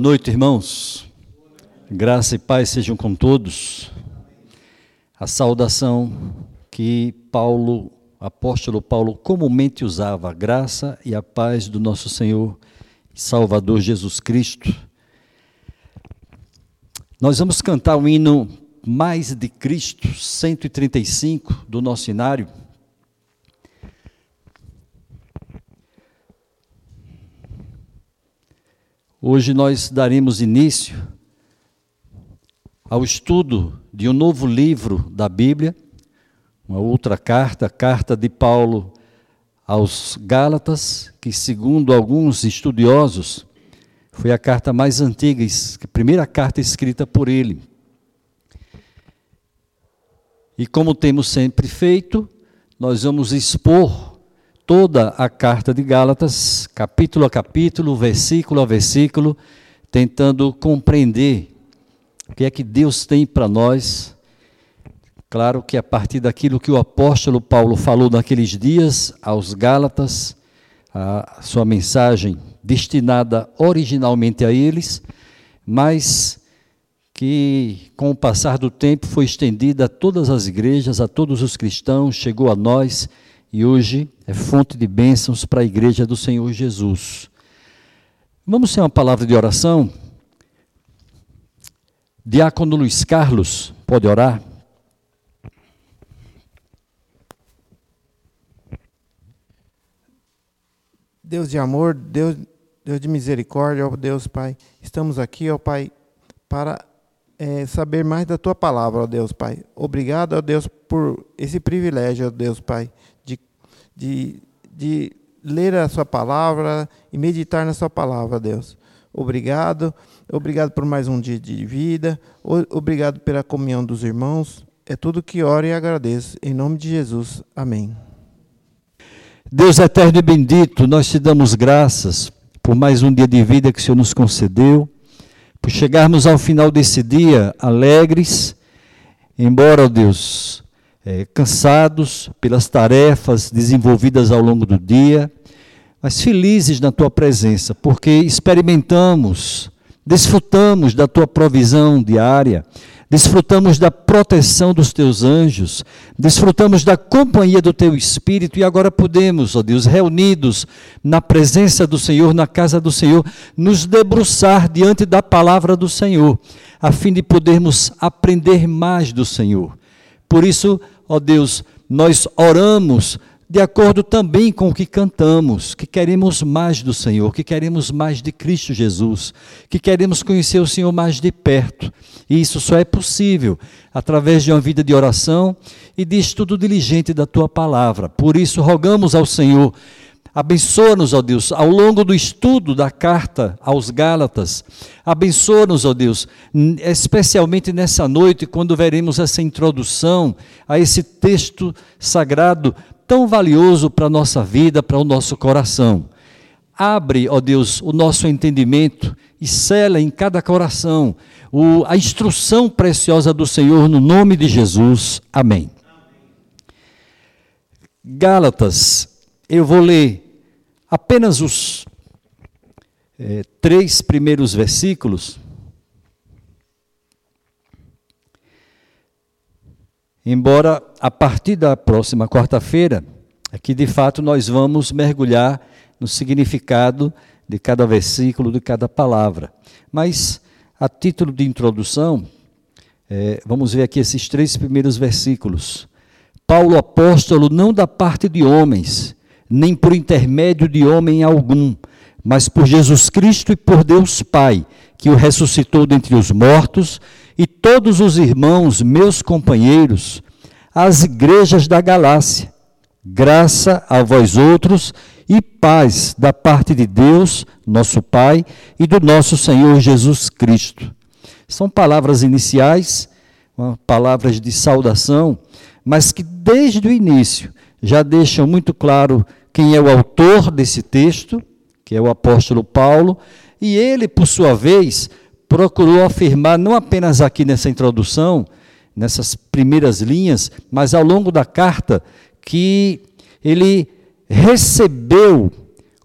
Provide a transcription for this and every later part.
Boa noite, irmãos. Graça e paz sejam com todos. A saudação que Paulo, apóstolo Paulo, comumente usava, a graça e a paz do nosso Senhor e Salvador Jesus Cristo. Nós vamos cantar o hino Mais de Cristo, 135 do nosso inário. Hoje nós daremos início ao estudo de um novo livro da Bíblia, uma outra carta, a carta de Paulo aos Gálatas, que segundo alguns estudiosos foi a carta mais antiga, a primeira carta escrita por ele. E como temos sempre feito, nós vamos expor toda a carta de Gálatas, capítulo a capítulo, versículo a versículo, tentando compreender o que é que Deus tem para nós. Claro que a partir daquilo que o apóstolo Paulo falou naqueles dias aos Gálatas, a sua mensagem destinada originalmente a eles, mas que com o passar do tempo foi estendida a todas as igrejas, a todos os cristãos, chegou a nós e hoje é fonte de bênçãos para a igreja do Senhor Jesus. Vamos ter uma palavra de oração? Diácono Luiz Carlos, pode orar? Deus de amor, Deus, Deus de misericórdia, ó Deus Pai, estamos aqui, ó Pai, para é, saber mais da Tua palavra, ó Deus Pai. Obrigado, ó Deus, por esse privilégio, ó Deus Pai, de, de ler a Sua palavra e meditar na Sua palavra, Deus. Obrigado, obrigado por mais um dia de vida, obrigado pela comunhão dos irmãos. É tudo que oro e agradeço. Em nome de Jesus. Amém. Deus eterno e bendito, nós te damos graças por mais um dia de vida que o Senhor nos concedeu, por chegarmos ao final desse dia alegres, embora, ó Deus, é, cansados pelas tarefas desenvolvidas ao longo do dia, mas felizes na tua presença, porque experimentamos, desfrutamos da tua provisão diária, desfrutamos da proteção dos teus anjos, desfrutamos da companhia do teu Espírito e agora podemos, ó Deus, reunidos na presença do Senhor, na casa do Senhor, nos debruçar diante da palavra do Senhor, a fim de podermos aprender mais do Senhor. Por isso, ó Deus, nós oramos de acordo também com o que cantamos, que queremos mais do Senhor, que queremos mais de Cristo Jesus, que queremos conhecer o Senhor mais de perto. E isso só é possível através de uma vida de oração e de estudo diligente da tua palavra. Por isso, rogamos ao Senhor Abençoa-nos, ó Deus, ao longo do estudo da carta aos Gálatas. Abençoa-nos, ó Deus, especialmente nessa noite, quando veremos essa introdução a esse texto sagrado tão valioso para a nossa vida, para o nosso coração. Abre, ó Deus, o nosso entendimento e cela em cada coração o, a instrução preciosa do Senhor, no nome de Jesus. Amém. Gálatas eu vou ler apenas os é, três primeiros versículos. Embora a partir da próxima quarta-feira, aqui de fato nós vamos mergulhar no significado de cada versículo, de cada palavra. Mas, a título de introdução, é, vamos ver aqui esses três primeiros versículos. Paulo apóstolo, não da parte de homens, nem por intermédio de homem algum, mas por Jesus Cristo e por Deus Pai, que o ressuscitou dentre os mortos, e todos os irmãos, meus companheiros, as igrejas da Galácia. Graça a vós outros e paz da parte de Deus, nosso Pai, e do nosso Senhor Jesus Cristo. São palavras iniciais, palavras de saudação, mas que desde o início já deixam muito claro quem é o autor desse texto, que é o apóstolo Paulo, e ele, por sua vez, procurou afirmar, não apenas aqui nessa introdução, nessas primeiras linhas, mas ao longo da carta, que ele recebeu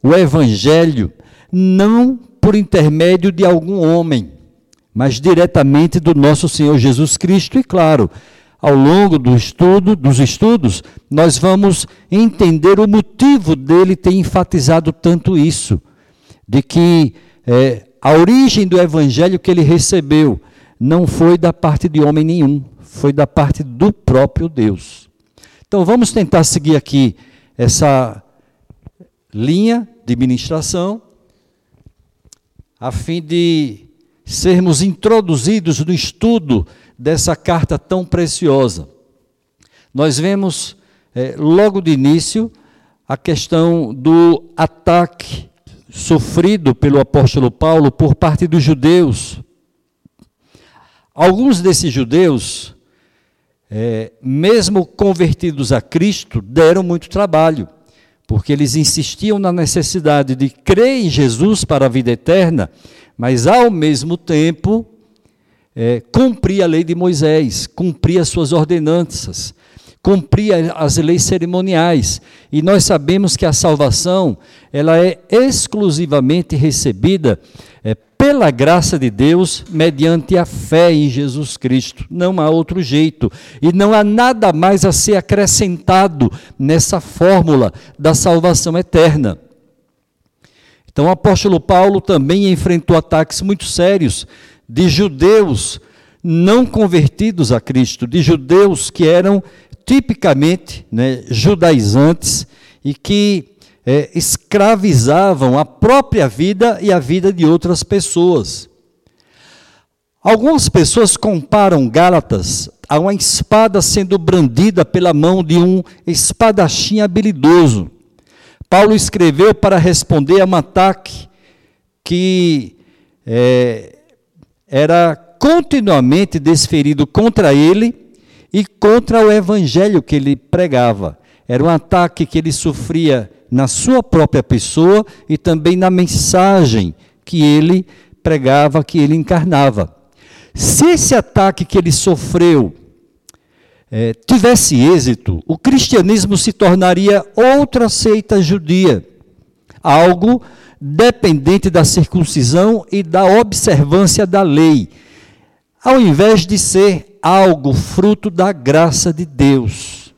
o evangelho não por intermédio de algum homem, mas diretamente do nosso Senhor Jesus Cristo. E claro, ao longo do estudo, dos estudos, nós vamos entender o motivo dele ter enfatizado tanto isso, de que é, a origem do evangelho que ele recebeu não foi da parte de homem nenhum, foi da parte do próprio Deus. Então vamos tentar seguir aqui essa linha de ministração, a fim de sermos introduzidos no estudo dessa carta tão preciosa. Nós vemos é, logo de início a questão do ataque sofrido pelo apóstolo Paulo por parte dos judeus. Alguns desses judeus, é, mesmo convertidos a Cristo, deram muito trabalho, porque eles insistiam na necessidade de crer em Jesus para a vida eterna, mas ao mesmo tempo é, cumprir a lei de Moisés, cumprir as suas ordenanças, cumprir as leis cerimoniais. E nós sabemos que a salvação, ela é exclusivamente recebida é, pela graça de Deus, mediante a fé em Jesus Cristo. Não há outro jeito. E não há nada mais a ser acrescentado nessa fórmula da salvação eterna. Então, o apóstolo Paulo também enfrentou ataques muito sérios de judeus não convertidos a Cristo, de judeus que eram tipicamente né, judaizantes e que é, escravizavam a própria vida e a vida de outras pessoas. Algumas pessoas comparam Gálatas a uma espada sendo brandida pela mão de um espadachim habilidoso. Paulo escreveu para responder a um ataque que é, era continuamente desferido contra ele e contra o evangelho que ele pregava. Era um ataque que ele sofria na sua própria pessoa e também na mensagem que ele pregava, que ele encarnava. Se esse ataque que ele sofreu é, tivesse êxito, o cristianismo se tornaria outra seita judia, algo dependente da circuncisão e da observância da lei, ao invés de ser algo fruto da graça de Deus.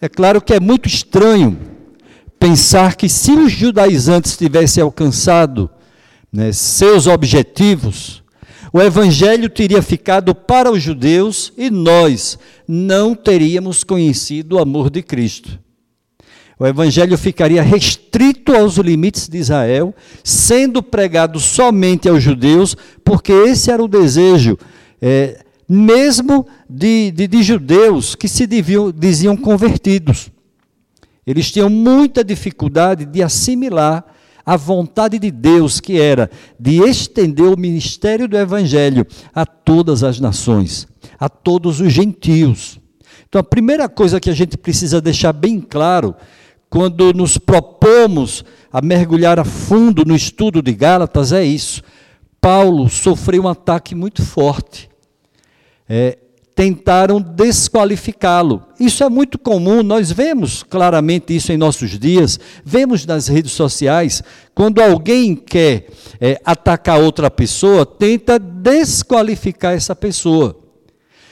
É claro que é muito estranho pensar que se os judaizantes tivessem alcançado né, seus objetivos, o evangelho teria ficado para os judeus e nós não teríamos conhecido o amor de Cristo o evangelho ficaria restrito aos limites de Israel, sendo pregado somente aos judeus, porque esse era o desejo, é, mesmo de, de, de, judeus que se diziam, diziam convertidos. Eles tinham muita dificuldade de assimilar a vontade de Deus, que era de estender o ministério do Evangelho a todas as nações, a todos os gentios. Então, a primeira coisa que a gente precisa deixar bem claro quando nos propomos a mergulhar a fundo no estudo de Gálatas, é isso. Paulo sofreu um ataque muito forte. É, tentaram desqualificá-lo. Isso é muito comum, nós vemos claramente isso em nossos dias, vemos nas redes sociais, quando alguém quer é, atacar outra pessoa, tenta desqualificar essa pessoa.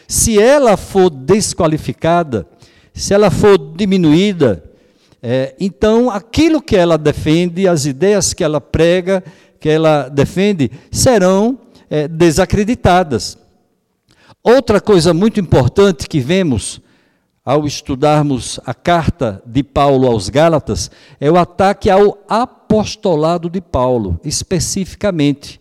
Se ela for desqualificada, se ela for diminuída, é, então, aquilo que ela defende, as ideias que ela prega, que ela defende, serão é, desacreditadas. Outra coisa muito importante que vemos ao estudarmos a carta de Paulo aos Gálatas é o ataque ao apostolado de Paulo, especificamente.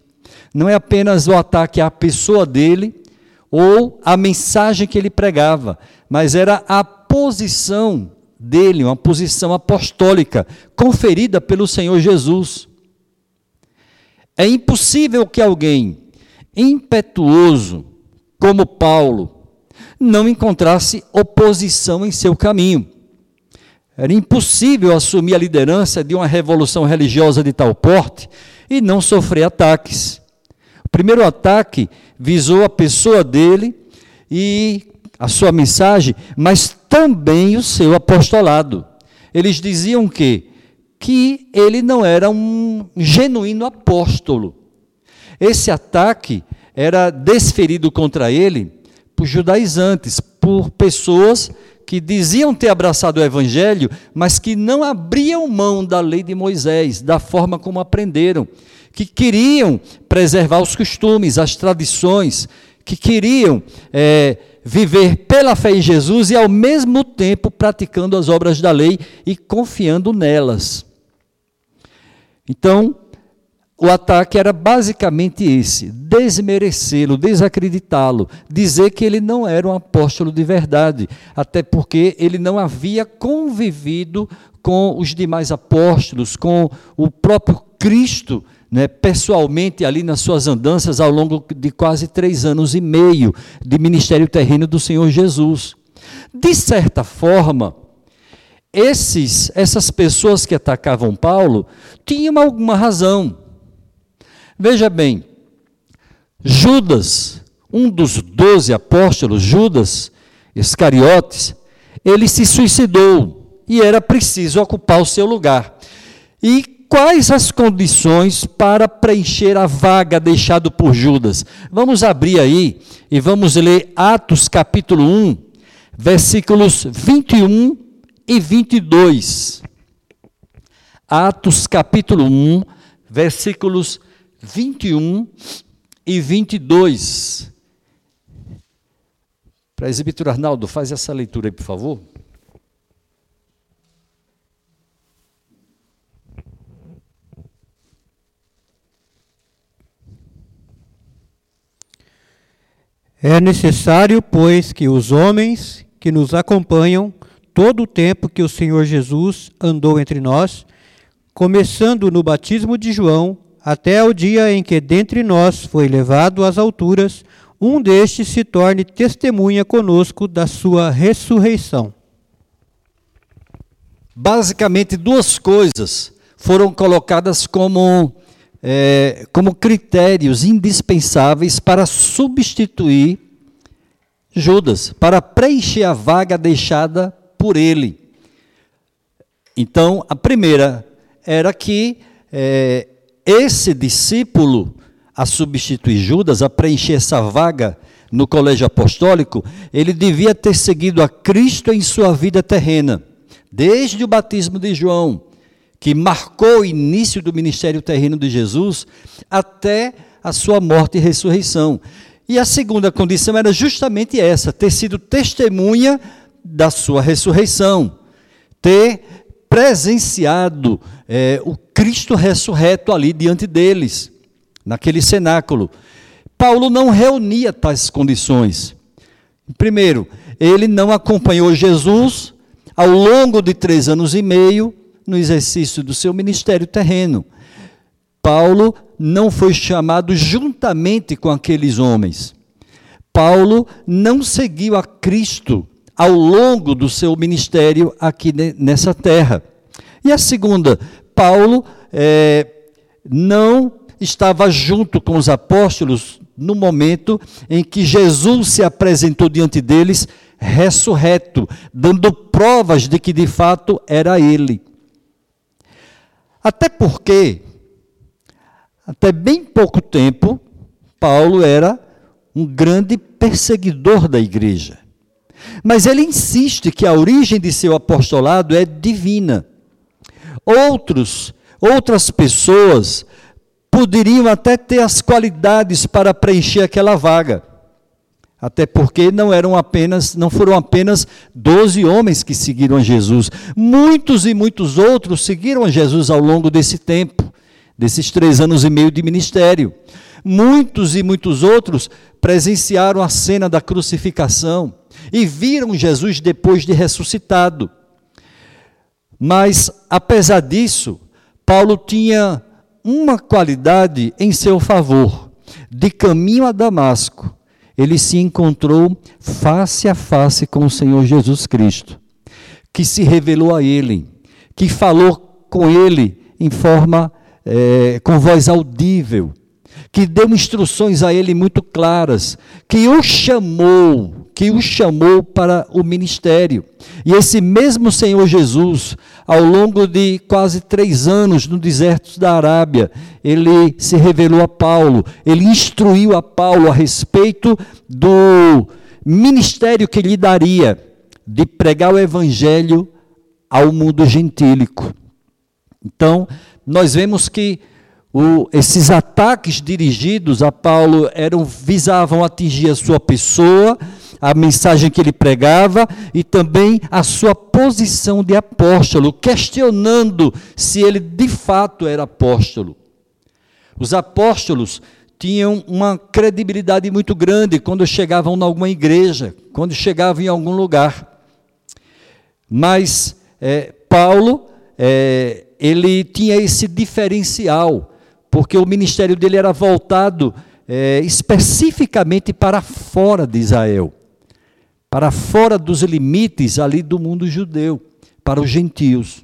Não é apenas o ataque à pessoa dele ou à mensagem que ele pregava, mas era a posição dele, uma posição apostólica conferida pelo Senhor Jesus. É impossível que alguém impetuoso como Paulo não encontrasse oposição em seu caminho. Era impossível assumir a liderança de uma revolução religiosa de tal porte e não sofrer ataques. O primeiro ataque visou a pessoa dele e a sua mensagem, mas também o seu apostolado. Eles diziam que que ele não era um genuíno apóstolo. Esse ataque era desferido contra ele por judaizantes, por pessoas que diziam ter abraçado o evangelho, mas que não abriam mão da lei de Moisés, da forma como aprenderam, que queriam preservar os costumes, as tradições, que queriam é, viver pela fé em Jesus e, ao mesmo tempo, praticando as obras da lei e confiando nelas. Então, o ataque era basicamente esse: desmerecê-lo, desacreditá-lo, dizer que ele não era um apóstolo de verdade, até porque ele não havia convivido com os demais apóstolos, com o próprio Cristo, né, pessoalmente ali nas suas andanças ao longo de quase três anos e meio de ministério terreno do Senhor Jesus. De certa forma, esses, essas pessoas que atacavam Paulo tinham alguma razão Veja bem, Judas, um dos doze apóstolos, Judas Iscariotes, ele se suicidou e era preciso ocupar o seu lugar. E quais as condições para preencher a vaga deixada por Judas? Vamos abrir aí e vamos ler Atos capítulo 1, versículos 21 e 22. Atos capítulo 1, versículos 21 e 22. Presbítero Arnaldo, faz essa leitura aí, por favor. É necessário, pois, que os homens que nos acompanham todo o tempo que o Senhor Jesus andou entre nós, começando no batismo de João até o dia em que dentre nós foi levado às alturas, um destes se torne testemunha conosco da sua ressurreição. Basicamente, duas coisas foram colocadas como, é, como critérios indispensáveis para substituir Judas, para preencher a vaga deixada por ele. Então, a primeira era que é, esse discípulo, a substituir Judas, a preencher essa vaga no colégio apostólico, ele devia ter seguido a Cristo em sua vida terrena, desde o batismo de João, que marcou o início do ministério terreno de Jesus, até a sua morte e ressurreição. E a segunda condição era justamente essa: ter sido testemunha da sua ressurreição, ter presenciado é, o Cristo ressurreto ali diante deles, naquele cenáculo. Paulo não reunia tais condições. Primeiro, ele não acompanhou Jesus ao longo de três anos e meio no exercício do seu ministério terreno. Paulo não foi chamado juntamente com aqueles homens. Paulo não seguiu a Cristo ao longo do seu ministério aqui nessa terra. E a segunda, Paulo é, não estava junto com os apóstolos no momento em que Jesus se apresentou diante deles ressurreto, dando provas de que de fato era ele. Até porque, até bem pouco tempo, Paulo era um grande perseguidor da igreja. Mas ele insiste que a origem de seu apostolado é divina. Outros, outras pessoas poderiam até ter as qualidades para preencher aquela vaga. Até porque não eram apenas, não foram apenas 12 homens que seguiram a Jesus. Muitos e muitos outros seguiram a Jesus ao longo desse tempo, desses três anos e meio de ministério. Muitos e muitos outros presenciaram a cena da crucificação e viram Jesus depois de ressuscitado. Mas, apesar disso, Paulo tinha uma qualidade em seu favor. De caminho a Damasco, ele se encontrou face a face com o Senhor Jesus Cristo, que se revelou a ele, que falou com ele em forma, é, com voz audível, que deu instruções a ele muito claras, que o chamou, que o chamou para o ministério. E esse mesmo Senhor Jesus, ao longo de quase três anos no deserto da Arábia, ele se revelou a Paulo, ele instruiu a Paulo a respeito do ministério que lhe daria de pregar o evangelho ao mundo gentílico. Então, nós vemos que o, esses ataques dirigidos a Paulo eram visavam atingir a sua pessoa, a mensagem que ele pregava e também a sua posição de apóstolo, questionando se ele de fato era apóstolo. Os apóstolos tinham uma credibilidade muito grande quando chegavam em alguma igreja, quando chegavam em algum lugar. Mas é, Paulo, é, ele tinha esse diferencial porque o ministério dele era voltado é, especificamente para fora de Israel, para fora dos limites ali do mundo judeu, para os gentios.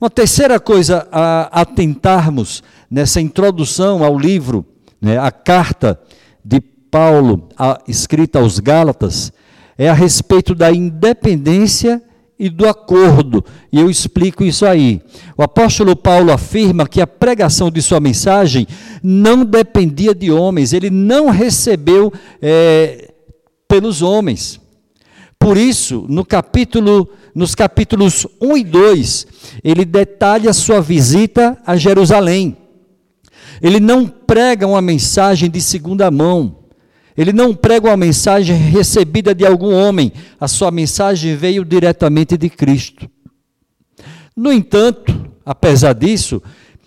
Uma terceira coisa a atentarmos nessa introdução ao livro, né, a carta de Paulo a, escrita aos Gálatas, é a respeito da independência e do acordo. E eu explico isso aí. O apóstolo Paulo afirma que a pregação de sua mensagem não dependia de homens, ele não recebeu é, pelos homens. Por isso, no capítulo, nos capítulos 1 e 2, ele detalha sua visita a Jerusalém. Ele não prega uma mensagem de segunda mão. Ele não prega uma mensagem recebida de algum homem, a sua mensagem veio diretamente de Cristo. No entanto, apesar disso,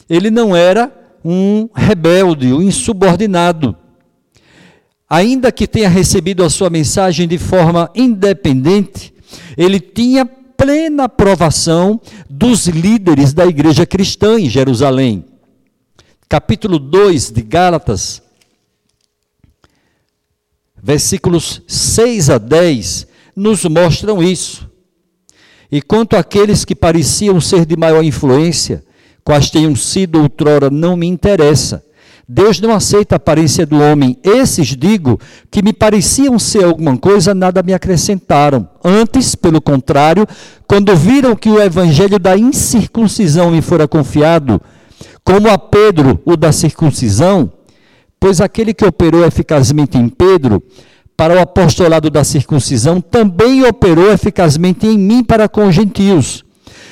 ele não era um rebelde, um insubordinado. Ainda que tenha recebido a sua mensagem de forma independente, ele tinha plena aprovação dos líderes da igreja cristã em Jerusalém. Capítulo 2 de Gálatas versículos 6 a 10, nos mostram isso. E quanto àqueles que pareciam ser de maior influência, quais tenham sido outrora, não me interessa. Deus não aceita a aparência do homem. Esses, digo, que me pareciam ser alguma coisa, nada me acrescentaram. Antes, pelo contrário, quando viram que o evangelho da incircuncisão me fora confiado, como a Pedro o da circuncisão, Pois aquele que operou eficazmente em Pedro, para o apostolado da circuncisão, também operou eficazmente em mim para com os gentios.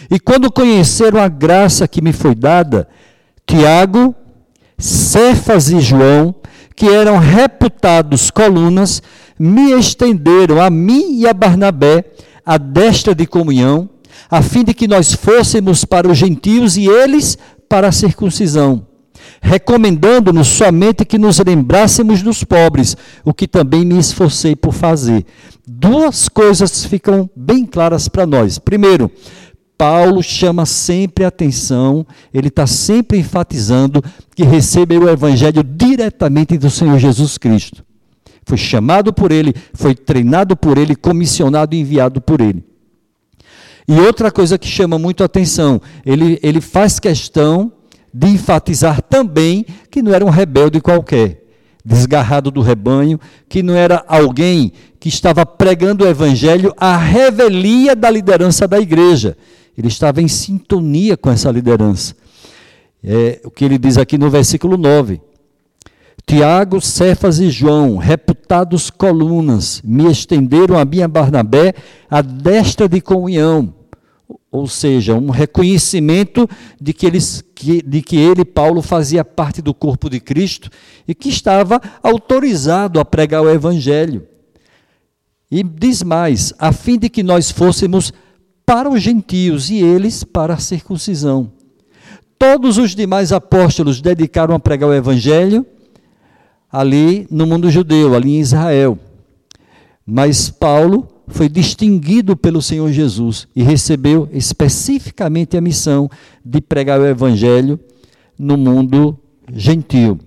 E quando conheceram a graça que me foi dada, Tiago, Cefas e João, que eram reputados colunas, me estenderam a mim e a Barnabé a destra de comunhão, a fim de que nós fôssemos para os gentios e eles para a circuncisão recomendando-nos somente que nos lembrássemos dos pobres, o que também me esforcei por fazer. Duas coisas ficam bem claras para nós. Primeiro, Paulo chama sempre atenção, ele está sempre enfatizando que recebeu o evangelho diretamente do Senhor Jesus Cristo. Foi chamado por ele, foi treinado por ele, comissionado e enviado por ele. E outra coisa que chama muito atenção, ele, ele faz questão de enfatizar também que não era um rebelde qualquer, desgarrado do rebanho, que não era alguém que estava pregando o evangelho à revelia da liderança da igreja. Ele estava em sintonia com essa liderança. É o que ele diz aqui no versículo 9. Tiago, Cefas e João, reputados colunas, me estenderam a minha Barnabé a destra de comunhão ou seja, um reconhecimento de que, eles, de que ele, Paulo, fazia parte do corpo de Cristo e que estava autorizado a pregar o Evangelho. E diz mais: a fim de que nós fôssemos para os gentios e eles para a circuncisão. Todos os demais apóstolos dedicaram a pregar o Evangelho ali no mundo judeu, ali em Israel. Mas Paulo foi distinguido pelo Senhor Jesus e recebeu especificamente a missão de pregar o Evangelho no mundo gentil.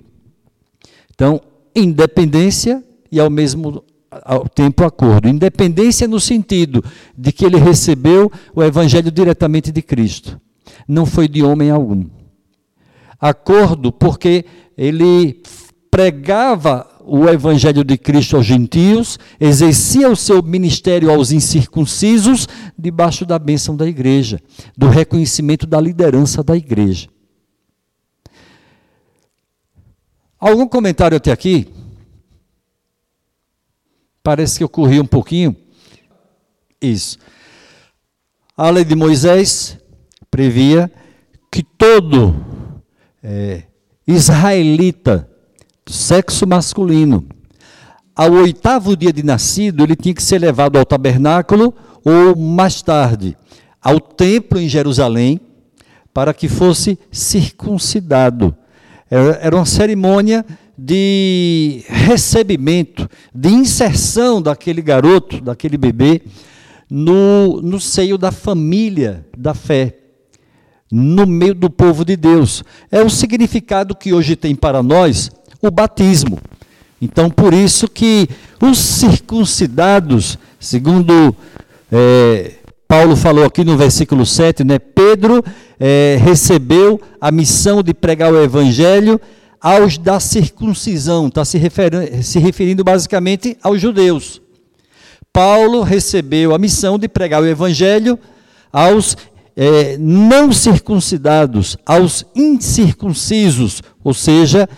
Então, independência e ao mesmo ao tempo acordo. Independência no sentido de que ele recebeu o Evangelho diretamente de Cristo. Não foi de homem algum. Acordo porque ele pregava o evangelho de Cristo aos gentios, exercia o seu ministério aos incircuncisos, debaixo da bênção da igreja, do reconhecimento da liderança da igreja. Algum comentário até aqui? Parece que eu corri um pouquinho. Isso. A lei de Moisés previa que todo é, israelita sexo masculino, ao oitavo dia de nascido, ele tinha que ser levado ao tabernáculo ou mais tarde ao templo em Jerusalém para que fosse circuncidado. Era uma cerimônia de recebimento, de inserção daquele garoto, daquele bebê, no, no seio da família da fé, no meio do povo de Deus. É o significado que hoje tem para nós o batismo. Então, por isso que os circuncidados, segundo é, Paulo falou aqui no versículo 7, né, Pedro é, recebeu a missão de pregar o evangelho aos da circuncisão, está se, se referindo basicamente aos judeus. Paulo recebeu a missão de pregar o evangelho aos é, não circuncidados, aos incircuncisos, ou seja,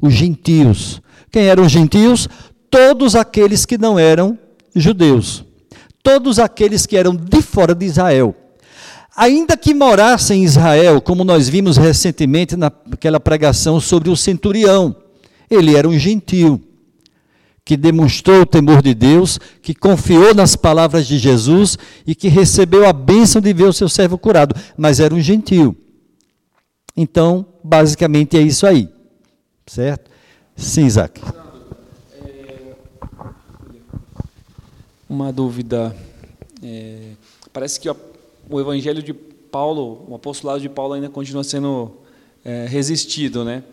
os gentios. Quem eram os gentios? Todos aqueles que não eram judeus. Todos aqueles que eram de fora de Israel. Ainda que morassem em Israel, como nós vimos recentemente naquela pregação sobre o centurião, ele era um gentio que demonstrou o temor de Deus, que confiou nas palavras de Jesus e que recebeu a bênção de ver o seu servo curado, mas era um gentio. Então, basicamente é isso aí. Certo? Sim, Isaac. Uma dúvida. É, parece que o evangelho de Paulo, o apostolado de Paulo ainda continua sendo é, resistido, né?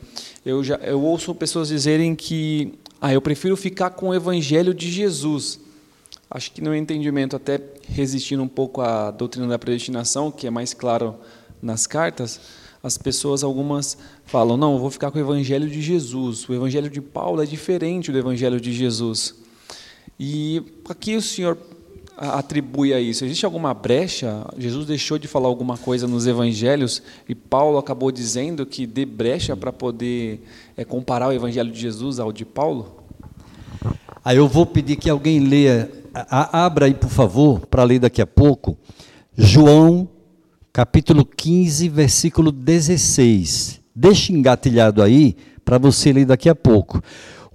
Eu, já, eu ouço pessoas dizerem que ah, eu prefiro ficar com o evangelho de Jesus. Acho que no entendimento, até resistindo um pouco à doutrina da predestinação, que é mais claro nas cartas, as pessoas, algumas, falam: não, eu vou ficar com o Evangelho de Jesus. O Evangelho de Paulo é diferente do Evangelho de Jesus. E a que o Senhor atribui a isso? Existe alguma brecha? Jesus deixou de falar alguma coisa nos Evangelhos e Paulo acabou dizendo que dê brecha para poder é, comparar o Evangelho de Jesus ao de Paulo? Aí eu vou pedir que alguém leia, abra aí por favor, para ler daqui a pouco, João capítulo 15, versículo 16. Deixe engatilhado aí para você ler daqui a pouco.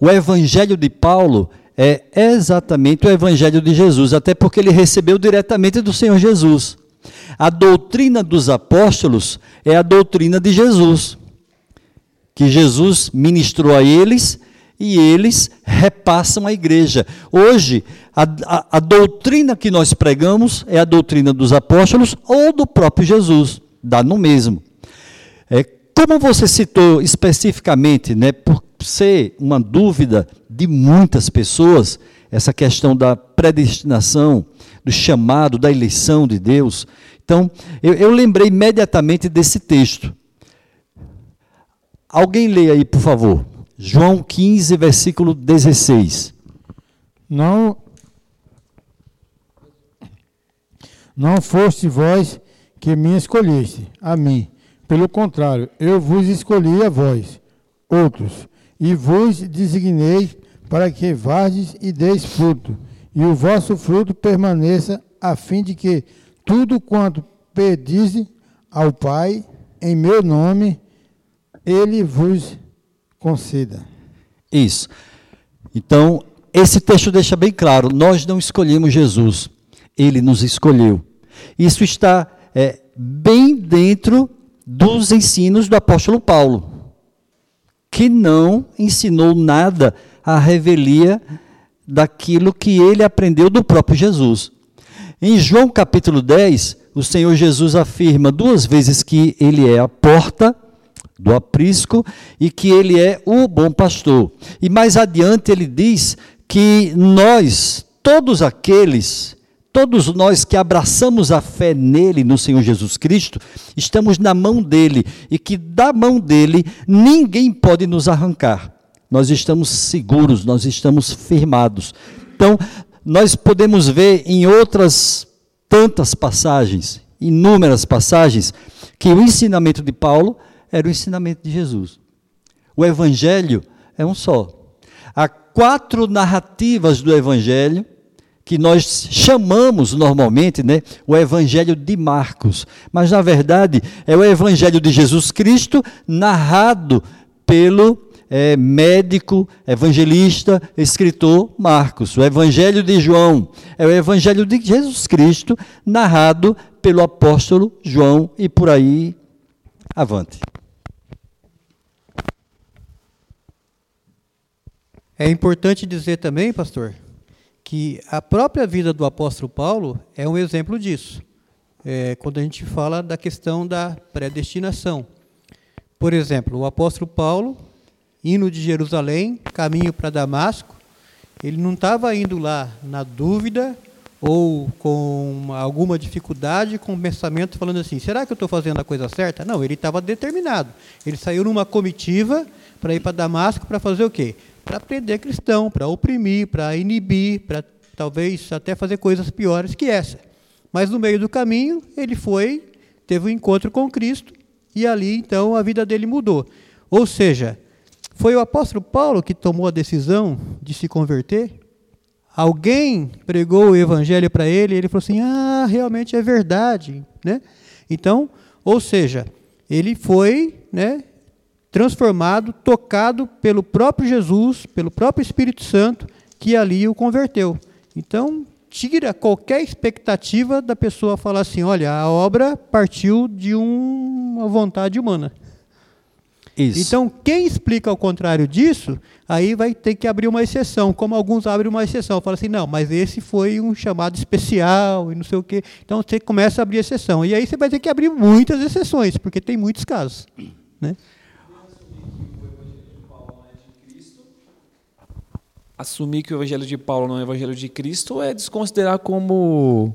O evangelho de Paulo é exatamente o evangelho de Jesus, até porque ele recebeu diretamente do Senhor Jesus. A doutrina dos apóstolos é a doutrina de Jesus, que Jesus ministrou a eles e eles repassam à igreja. Hoje, a, a, a, doutrina que nós pregamos é a doutrina dos apóstolos ou do próprio Jesus, dá no mesmo. É, como você citou especificamente, né, por ser uma dúvida de muitas pessoas, essa questão da predestinação, do chamado, da eleição de Deus. Então, eu, eu lembrei imediatamente desse texto. Alguém lê aí, por favor. João 15, versículo 16. Não Não foste vós que me escolheste, a mim. Pelo contrário, eu vos escolhi a vós, outros, e vos designei para que vardes e deis fruto, e o vosso fruto permaneça, a fim de que tudo quanto pedis ao Pai, em meu nome, ele vos conceda. Isso. Então, esse texto deixa bem claro: nós não escolhemos Jesus, ele nos escolheu. Isso está é, bem dentro dos ensinos do apóstolo Paulo, que não ensinou nada à revelia daquilo que ele aprendeu do próprio Jesus. Em João capítulo 10, o Senhor Jesus afirma duas vezes que ele é a porta do aprisco e que ele é o bom pastor. E mais adiante ele diz que nós, todos aqueles, todos nós que abraçamos a fé nele, no Senhor Jesus Cristo, estamos na mão dele e que da mão dele ninguém pode nos arrancar. nós estamos seguros, nós estamos firmados. Então, nós podemos ver em outras tantas passagens, inúmeras passagens, que o ensinamento de Paulo era o ensinamento de Jesus. O evangelho é um só. Há quatro narrativas do evangelho que nós chamamos normalmente, né, o evangelho de Marcos, mas na verdade é o evangelho de Jesus Cristo narrado pelo é, médico, evangelista, escritor Marcos. O Evangelho de João é o Evangelho de Jesus Cristo, narrado pelo apóstolo João, e por aí avante. É importante dizer também, pastor, que a própria vida do apóstolo Paulo é um exemplo disso. É, quando a gente fala da questão da predestinação. Por exemplo, o apóstolo Paulo indo de Jerusalém, caminho para Damasco, ele não estava indo lá na dúvida ou com alguma dificuldade, com pensamento falando assim: será que eu estou fazendo a coisa certa? Não, ele estava determinado. Ele saiu numa comitiva para ir para Damasco para fazer o quê? Para prender cristão, para oprimir, para inibir, para talvez até fazer coisas piores que essa. Mas no meio do caminho, ele foi, teve um encontro com Cristo e ali então a vida dele mudou. Ou seja, foi o apóstolo Paulo que tomou a decisão de se converter? Alguém pregou o evangelho para ele e ele falou assim: ah, realmente é verdade. Né? Então, ou seja, ele foi né, transformado, tocado pelo próprio Jesus, pelo próprio Espírito Santo, que ali o converteu. Então, tira qualquer expectativa da pessoa falar assim: olha, a obra partiu de um, uma vontade humana. Isso. Então, quem explica ao contrário disso, aí vai ter que abrir uma exceção, como alguns abrem uma exceção. Fala assim, não, mas esse foi um chamado especial e não sei o quê. Então, você começa a abrir exceção. E aí você vai ter que abrir muitas exceções, porque tem muitos casos. Né? Assumir que o Evangelho de Paulo não é o Evangelho de Cristo é desconsiderar como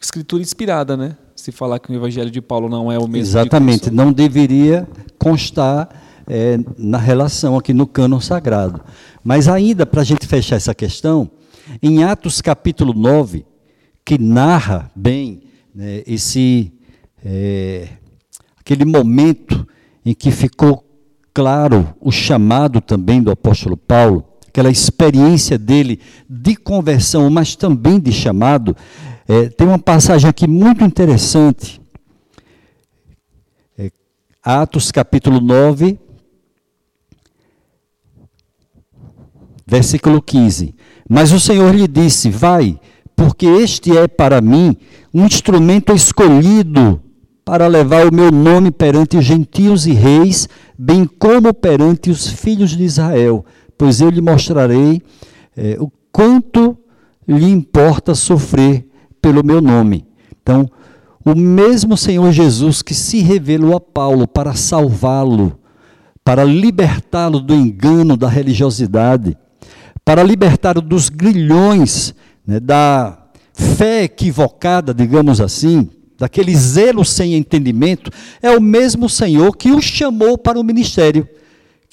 escritura inspirada, né? Se falar que o Evangelho de Paulo não é o mesmo. Exatamente, não deveria constar é, na relação aqui no cânon sagrado. Mas ainda, para a gente fechar essa questão, em Atos capítulo 9, que narra bem né, esse é, aquele momento em que ficou claro o chamado também do apóstolo Paulo, aquela experiência dele de conversão, mas também de chamado, é, tem uma passagem aqui muito interessante. É, Atos capítulo 9, versículo 15. Mas o Senhor lhe disse: Vai, porque este é para mim um instrumento escolhido para levar o meu nome perante os gentios e reis, bem como perante os filhos de Israel, pois eu lhe mostrarei é, o quanto lhe importa sofrer pelo meu nome. Então, o mesmo Senhor Jesus que se revelou a Paulo para salvá-lo, para libertá-lo do engano da religiosidade, para libertá-lo dos grilhões né, da fé equivocada, digamos assim, daquele zelo sem entendimento, é o mesmo Senhor que o chamou para o ministério,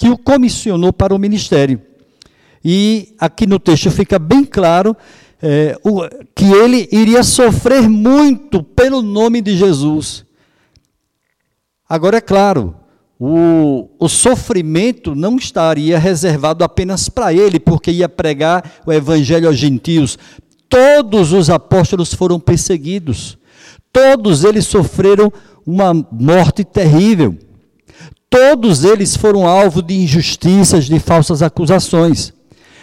que o comissionou para o ministério. E aqui no texto fica bem claro é, o, que ele iria sofrer muito pelo nome de Jesus. Agora, é claro, o, o sofrimento não estaria reservado apenas para ele, porque ia pregar o evangelho aos gentios. Todos os apóstolos foram perseguidos, todos eles sofreram uma morte terrível, todos eles foram alvo de injustiças, de falsas acusações.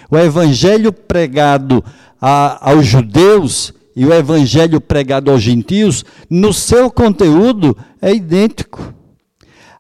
O evangelho pregado a, aos judeus e o evangelho pregado aos gentios, no seu conteúdo é idêntico.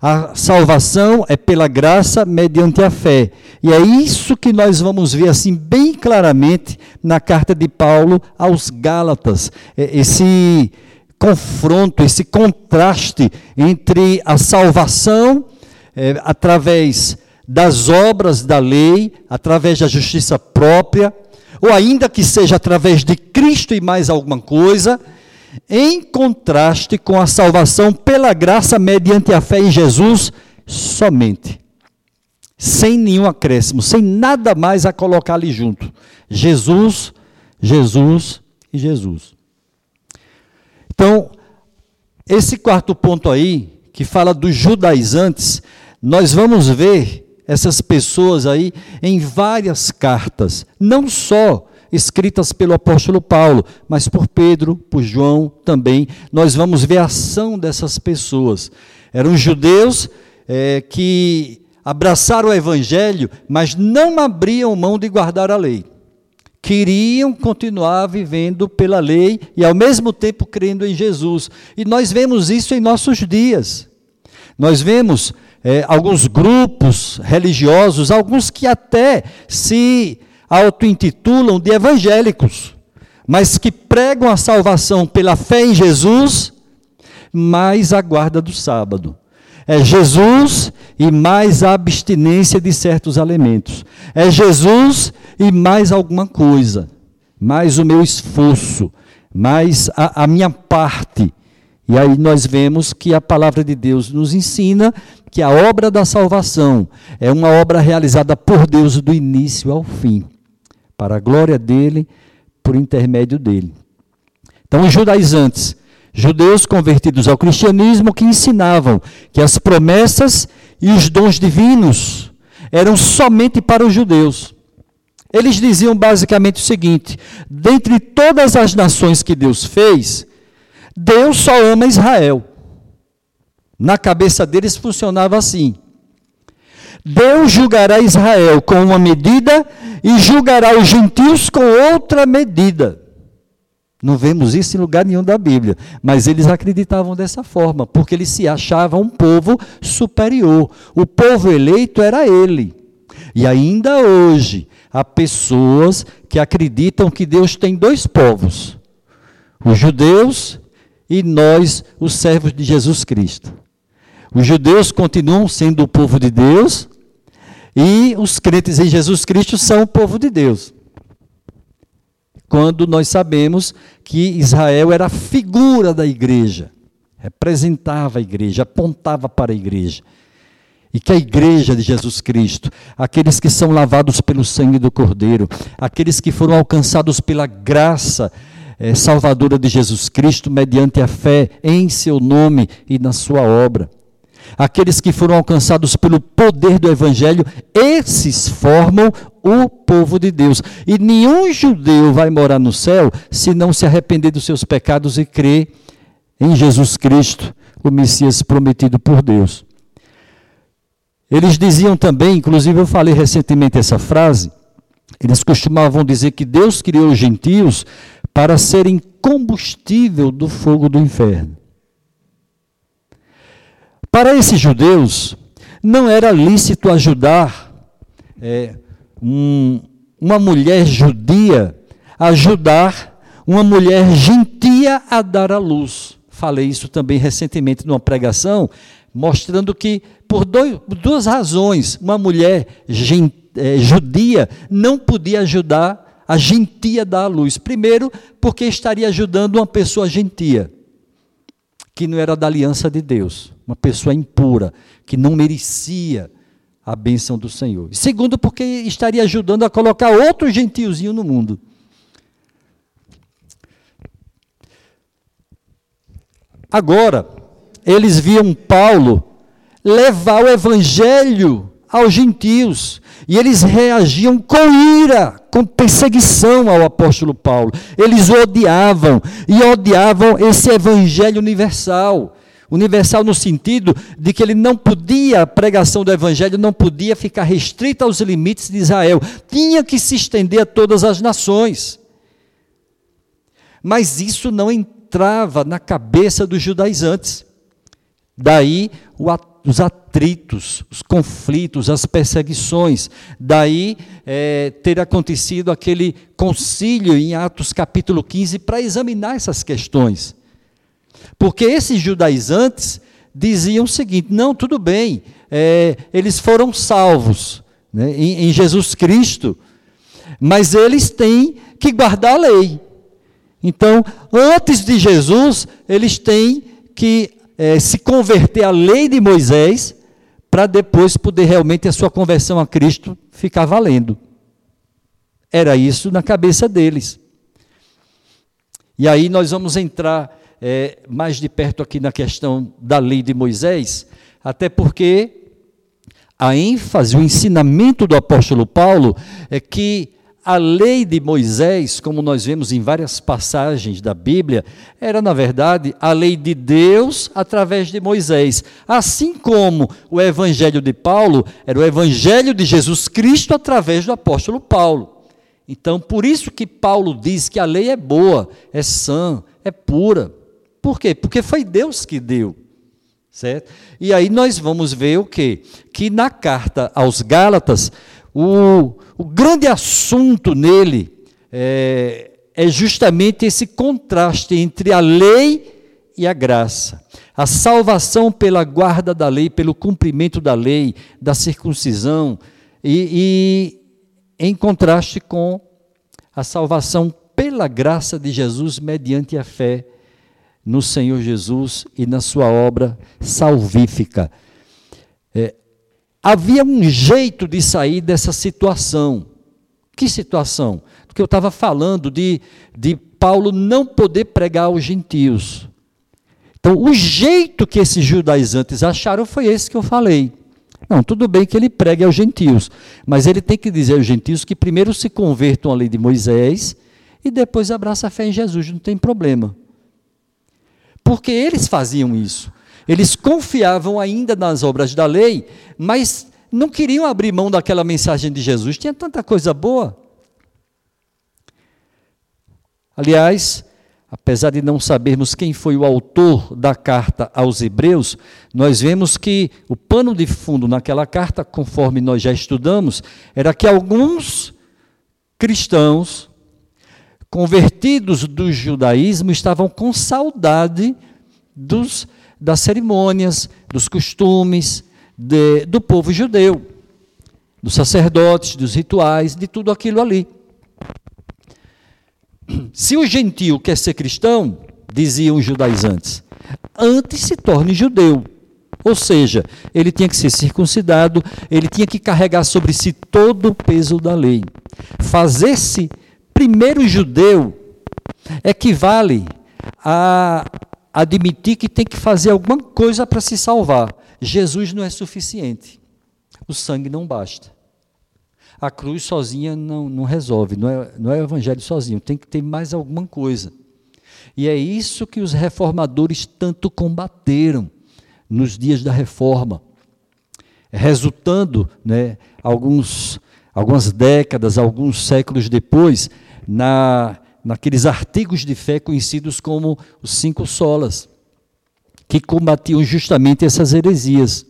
A salvação é pela graça mediante a fé. E é isso que nós vamos ver assim bem claramente na carta de Paulo aos Gálatas. É, esse confronto, esse contraste entre a salvação é, através das obras da lei, através da justiça própria, ou ainda que seja através de Cristo e mais alguma coisa, em contraste com a salvação pela graça mediante a fé em Jesus somente. sem nenhum acréscimo, sem nada mais a colocar ali junto. Jesus, Jesus e Jesus. Então, esse quarto ponto aí, que fala dos judaizantes, nós vamos ver essas pessoas aí em várias cartas, não só escritas pelo apóstolo Paulo, mas por Pedro, por João também. Nós vamos ver a ação dessas pessoas. Eram judeus é, que abraçaram o evangelho, mas não abriam mão de guardar a lei. Queriam continuar vivendo pela lei e ao mesmo tempo crendo em Jesus. E nós vemos isso em nossos dias. Nós vemos é, alguns grupos religiosos, alguns que até se auto-intitulam de evangélicos, mas que pregam a salvação pela fé em Jesus, mais a guarda do sábado. É Jesus e mais a abstinência de certos alimentos. É Jesus e mais alguma coisa. Mais o meu esforço, mais a, a minha parte. E aí nós vemos que a palavra de Deus nos ensina que a obra da salvação é uma obra realizada por Deus do início ao fim, para a glória dele, por intermédio dele. Então, os judaizantes, judeus convertidos ao cristianismo, que ensinavam que as promessas e os dons divinos eram somente para os judeus. Eles diziam basicamente o seguinte: dentre todas as nações que Deus fez, Deus só ama Israel. Na cabeça deles funcionava assim. Deus julgará Israel com uma medida e julgará os gentios com outra medida. Não vemos isso em lugar nenhum da Bíblia, mas eles acreditavam dessa forma, porque eles se achavam um povo superior. O povo eleito era ele. E ainda hoje há pessoas que acreditam que Deus tem dois povos: os judeus e nós, os servos de Jesus Cristo. Os judeus continuam sendo o povo de Deus e os crentes em Jesus Cristo são o povo de Deus. Quando nós sabemos que Israel era a figura da igreja, representava a igreja, apontava para a igreja. E que a igreja de Jesus Cristo, aqueles que são lavados pelo sangue do Cordeiro, aqueles que foram alcançados pela graça é, salvadora de Jesus Cristo mediante a fé em seu nome e na sua obra. Aqueles que foram alcançados pelo poder do Evangelho, esses formam o povo de Deus. E nenhum judeu vai morar no céu se não se arrepender dos seus pecados e crer em Jesus Cristo, o Messias prometido por Deus. Eles diziam também, inclusive eu falei recentemente essa frase, eles costumavam dizer que Deus criou os gentios para serem combustível do fogo do inferno. Para esses judeus, não era lícito ajudar é, um, uma mulher judia ajudar uma mulher gentia a dar à luz. Falei isso também recentemente numa pregação, mostrando que, por dois, duas razões, uma mulher é, judia não podia ajudar a gentia dá à luz. Primeiro, porque estaria ajudando uma pessoa gentia, que não era da aliança de Deus, uma pessoa impura, que não merecia a bênção do Senhor. Segundo, porque estaria ajudando a colocar outro gentiozinho no mundo. Agora, eles viam Paulo levar o evangelho aos gentios. E eles reagiam com ira, com perseguição ao apóstolo Paulo. Eles o odiavam e odiavam esse evangelho universal. Universal no sentido de que ele não podia, a pregação do evangelho não podia ficar restrita aos limites de Israel, tinha que se estender a todas as nações. Mas isso não entrava na cabeça dos judaizantes. Daí o os atritos, os conflitos, as perseguições. Daí é, ter acontecido aquele concílio em Atos capítulo 15 para examinar essas questões. Porque esses judaizantes diziam o seguinte: não, tudo bem, é, eles foram salvos né, em, em Jesus Cristo, mas eles têm que guardar a lei. Então, antes de Jesus, eles têm que é, se converter à lei de Moisés para depois poder realmente a sua conversão a Cristo ficar valendo. Era isso na cabeça deles. E aí nós vamos entrar é, mais de perto aqui na questão da lei de Moisés, até porque a ênfase, o ensinamento do apóstolo Paulo é que a lei de Moisés, como nós vemos em várias passagens da Bíblia, era, na verdade, a lei de Deus através de Moisés. Assim como o evangelho de Paulo era o evangelho de Jesus Cristo através do apóstolo Paulo. Então, por isso que Paulo diz que a lei é boa, é sã, é pura. Por quê? Porque foi Deus que deu. Certo? E aí nós vamos ver o quê? Que na carta aos Gálatas, o, o grande assunto nele é, é justamente esse contraste entre a lei e a graça. A salvação pela guarda da lei, pelo cumprimento da lei, da circuncisão, e, e em contraste com a salvação pela graça de Jesus mediante a fé no Senhor Jesus e na sua obra salvífica. É, havia um jeito de sair dessa situação. Que situação? Porque eu estava falando de, de Paulo não poder pregar aos gentios. Então, o jeito que esses judaizantes acharam foi esse que eu falei. Não, tudo bem que ele pregue aos gentios, mas ele tem que dizer aos gentios que primeiro se convertam à lei de Moisés e depois abraça a fé em Jesus, não tem problema. Porque eles faziam isso. Eles confiavam ainda nas obras da lei, mas não queriam abrir mão daquela mensagem de Jesus. Tinha tanta coisa boa. Aliás, apesar de não sabermos quem foi o autor da carta aos Hebreus, nós vemos que o pano de fundo naquela carta, conforme nós já estudamos, era que alguns cristãos convertidos do judaísmo estavam com saudade dos das cerimônias, dos costumes de, do povo judeu, dos sacerdotes, dos rituais, de tudo aquilo ali. Se o gentio quer ser cristão, diziam os judaizantes, antes se torne judeu. Ou seja, ele tinha que ser circuncidado, ele tinha que carregar sobre si todo o peso da lei. Fazer-se primeiro judeu equivale a admitir que tem que fazer alguma coisa para se salvar. Jesus não é suficiente. O sangue não basta. A cruz sozinha não, não resolve, não é, não é o evangelho sozinho, tem que ter mais alguma coisa. E é isso que os reformadores tanto combateram nos dias da reforma, resultando, né, alguns, algumas décadas, alguns séculos depois, na naqueles artigos de fé conhecidos como os cinco solas, que combatiam justamente essas heresias.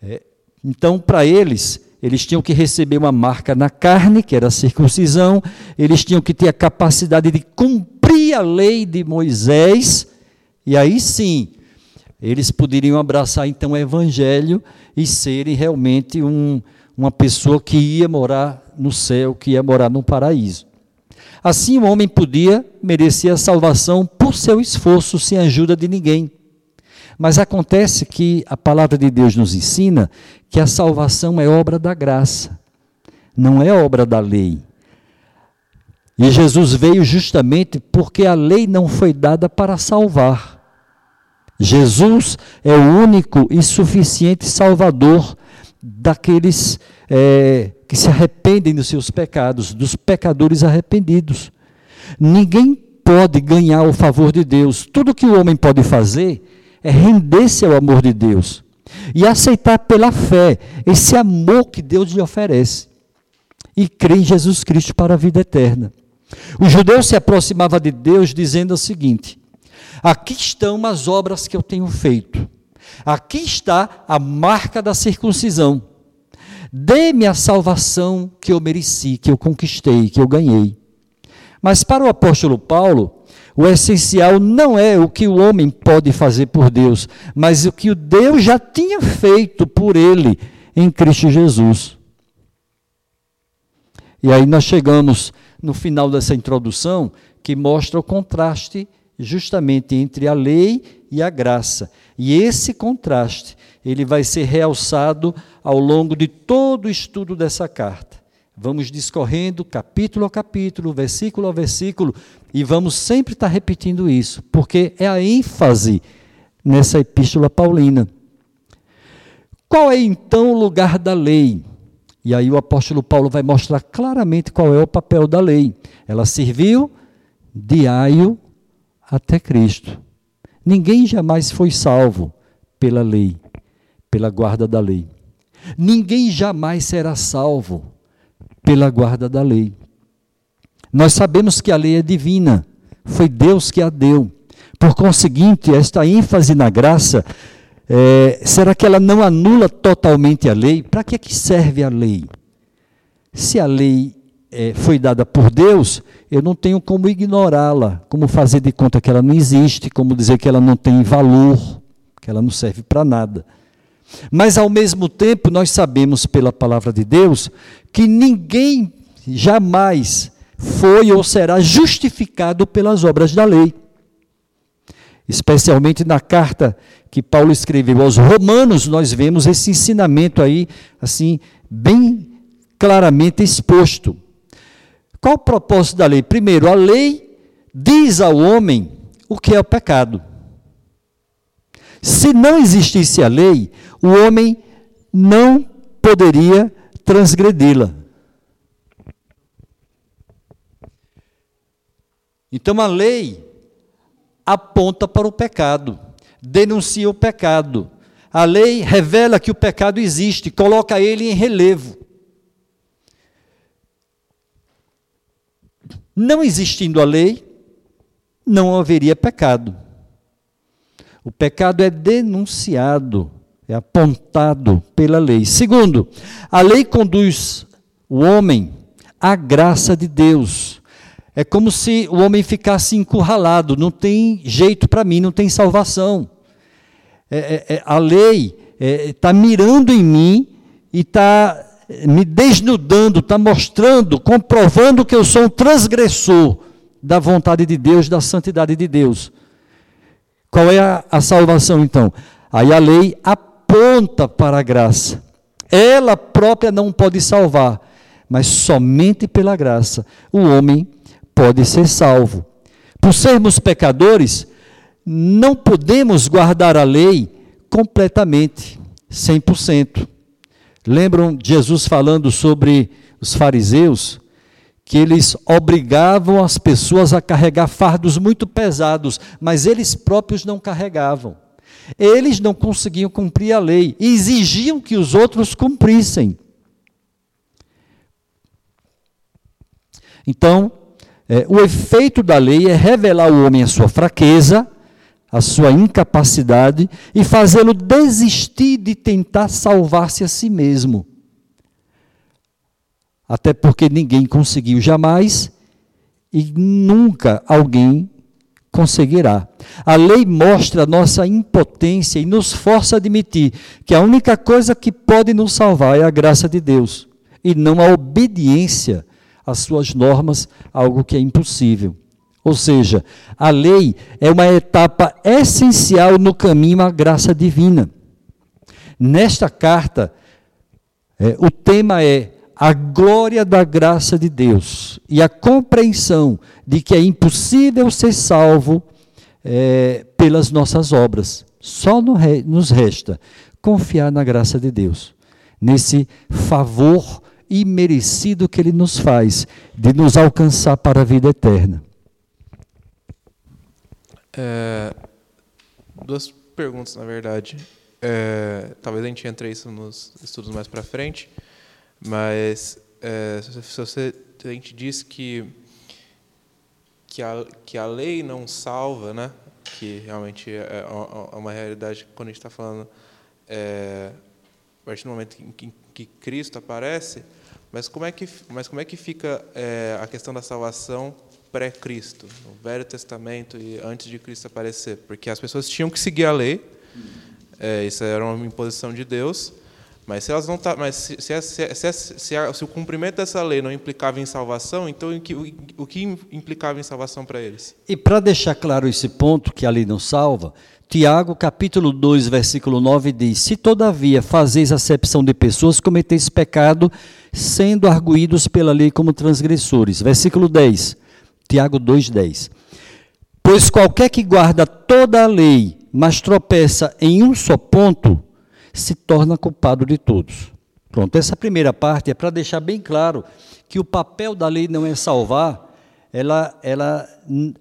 É, então, para eles, eles tinham que receber uma marca na carne, que era a circuncisão, eles tinham que ter a capacidade de cumprir a lei de Moisés, e aí sim, eles poderiam abraçar então o evangelho e serem realmente um, uma pessoa que ia morar no céu, que ia morar no paraíso. Assim, o homem podia merecer a salvação por seu esforço, sem ajuda de ninguém. Mas acontece que a palavra de Deus nos ensina que a salvação é obra da graça, não é obra da lei. E Jesus veio justamente porque a lei não foi dada para salvar. Jesus é o único e suficiente Salvador daqueles é, que se arrependem dos seus pecados, dos pecadores arrependidos. Ninguém pode ganhar o favor de Deus. Tudo que o homem pode fazer é render-se ao amor de Deus e aceitar pela fé esse amor que Deus lhe oferece e crer em Jesus Cristo para a vida eterna. O judeu se aproximava de Deus dizendo o seguinte: Aqui estão as obras que eu tenho feito. Aqui está a marca da circuncisão. Dê-me a salvação que eu mereci, que eu conquistei, que eu ganhei. Mas para o apóstolo Paulo, o essencial não é o que o homem pode fazer por Deus, mas o que o Deus já tinha feito por ele em Cristo Jesus. E aí nós chegamos no final dessa introdução que mostra o contraste justamente entre a lei e a graça. E esse contraste, ele vai ser realçado ao longo de todo o estudo dessa carta. Vamos discorrendo capítulo a capítulo, versículo a versículo, e vamos sempre estar repetindo isso, porque é a ênfase nessa epístola paulina. Qual é então o lugar da lei? E aí o apóstolo Paulo vai mostrar claramente qual é o papel da lei. Ela serviu de aio até Cristo. Ninguém jamais foi salvo pela lei, pela guarda da lei. Ninguém jamais será salvo pela guarda da lei. Nós sabemos que a lei é divina, foi Deus que a deu. Por conseguinte, esta ênfase na graça, é, será que ela não anula totalmente a lei? Para que, é que serve a lei? Se a lei é, foi dada por Deus, eu não tenho como ignorá-la, como fazer de conta que ela não existe, como dizer que ela não tem valor, que ela não serve para nada. Mas, ao mesmo tempo, nós sabemos pela palavra de Deus que ninguém jamais foi ou será justificado pelas obras da lei. Especialmente na carta que Paulo escreveu aos Romanos, nós vemos esse ensinamento aí, assim, bem claramente exposto. Qual o propósito da lei? Primeiro, a lei diz ao homem o que é o pecado. Se não existisse a lei, o homem não poderia transgredi-la. Então a lei aponta para o pecado, denuncia o pecado. A lei revela que o pecado existe, coloca ele em relevo. Não existindo a lei, não haveria pecado. O pecado é denunciado, é apontado pela lei. Segundo, a lei conduz o homem à graça de Deus. É como se o homem ficasse encurralado, não tem jeito para mim, não tem salvação. É, é, é a lei está é, mirando em mim e está me desnudando, está mostrando, comprovando que eu sou um transgressor da vontade de Deus, da santidade de Deus. Qual é a, a salvação então? Aí a lei aponta para a graça. Ela própria não pode salvar, mas somente pela graça o homem pode ser salvo. Por sermos pecadores, não podemos guardar a lei completamente, 100%. Lembram Jesus falando sobre os fariseus? que eles obrigavam as pessoas a carregar fardos muito pesados, mas eles próprios não carregavam. Eles não conseguiam cumprir a lei e exigiam que os outros cumprissem. Então, é, o efeito da lei é revelar ao homem a sua fraqueza, a sua incapacidade e fazê-lo desistir de tentar salvar-se a si mesmo até porque ninguém conseguiu jamais e nunca alguém conseguirá. A lei mostra a nossa impotência e nos força a admitir que a única coisa que pode nos salvar é a graça de Deus e não a obediência às suas normas, algo que é impossível. Ou seja, a lei é uma etapa essencial no caminho à graça divina. Nesta carta, é, o tema é a glória da graça de Deus e a compreensão de que é impossível ser salvo é, pelas nossas obras. Só nos resta confiar na graça de Deus, nesse favor imerecido que Ele nos faz de nos alcançar para a vida eterna. É, duas perguntas, na verdade. É, talvez a gente entre isso nos estudos mais para frente. Mas é, se você a gente diz que que a, que a lei não salva, né? Que realmente é, é, é uma realidade quando a gente está falando é, a partir do momento em que, que, Cristo aparece. Mas como é que mas como é que fica é, a questão da salvação pré-Cristo, no Velho Testamento e antes de Cristo aparecer? Porque as pessoas tinham que seguir a lei. É, isso era uma imposição de Deus Mas se elas não tá, mas se, se, se, se, o cumprimento dessa lei não implicava em salvação, então o que, o que implicava em salvação para eles? E para deixar claro esse ponto que a lei não salva, Tiago, capítulo 2, versículo 9 diz: Se todavia fazeis acepção de pessoas, cometeis pecado, sendo arguídos pela lei como transgressores. Versículo 10. Tiago 2:10. Pois qualquer que guarda toda a lei, mas tropeça em um só ponto, se torna culpado de todos. Pronto, essa primeira parte é para deixar bem claro que o papel da lei não é salvar, ela, ela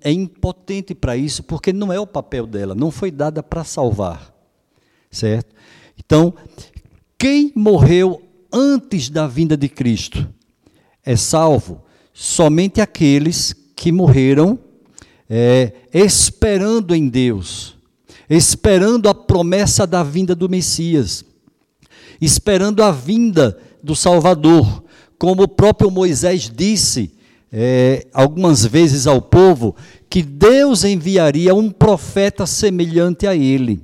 é impotente para isso, porque não é o papel dela, não foi dada para salvar. Certo? Então, quem morreu antes da vinda de Cristo é salvo somente aqueles que morreram é, esperando em Deus esperando a promessa da vinda do Messias, esperando a vinda do Salvador, como o próprio Moisés disse é, algumas vezes ao povo, que Deus enviaria um profeta semelhante a ele.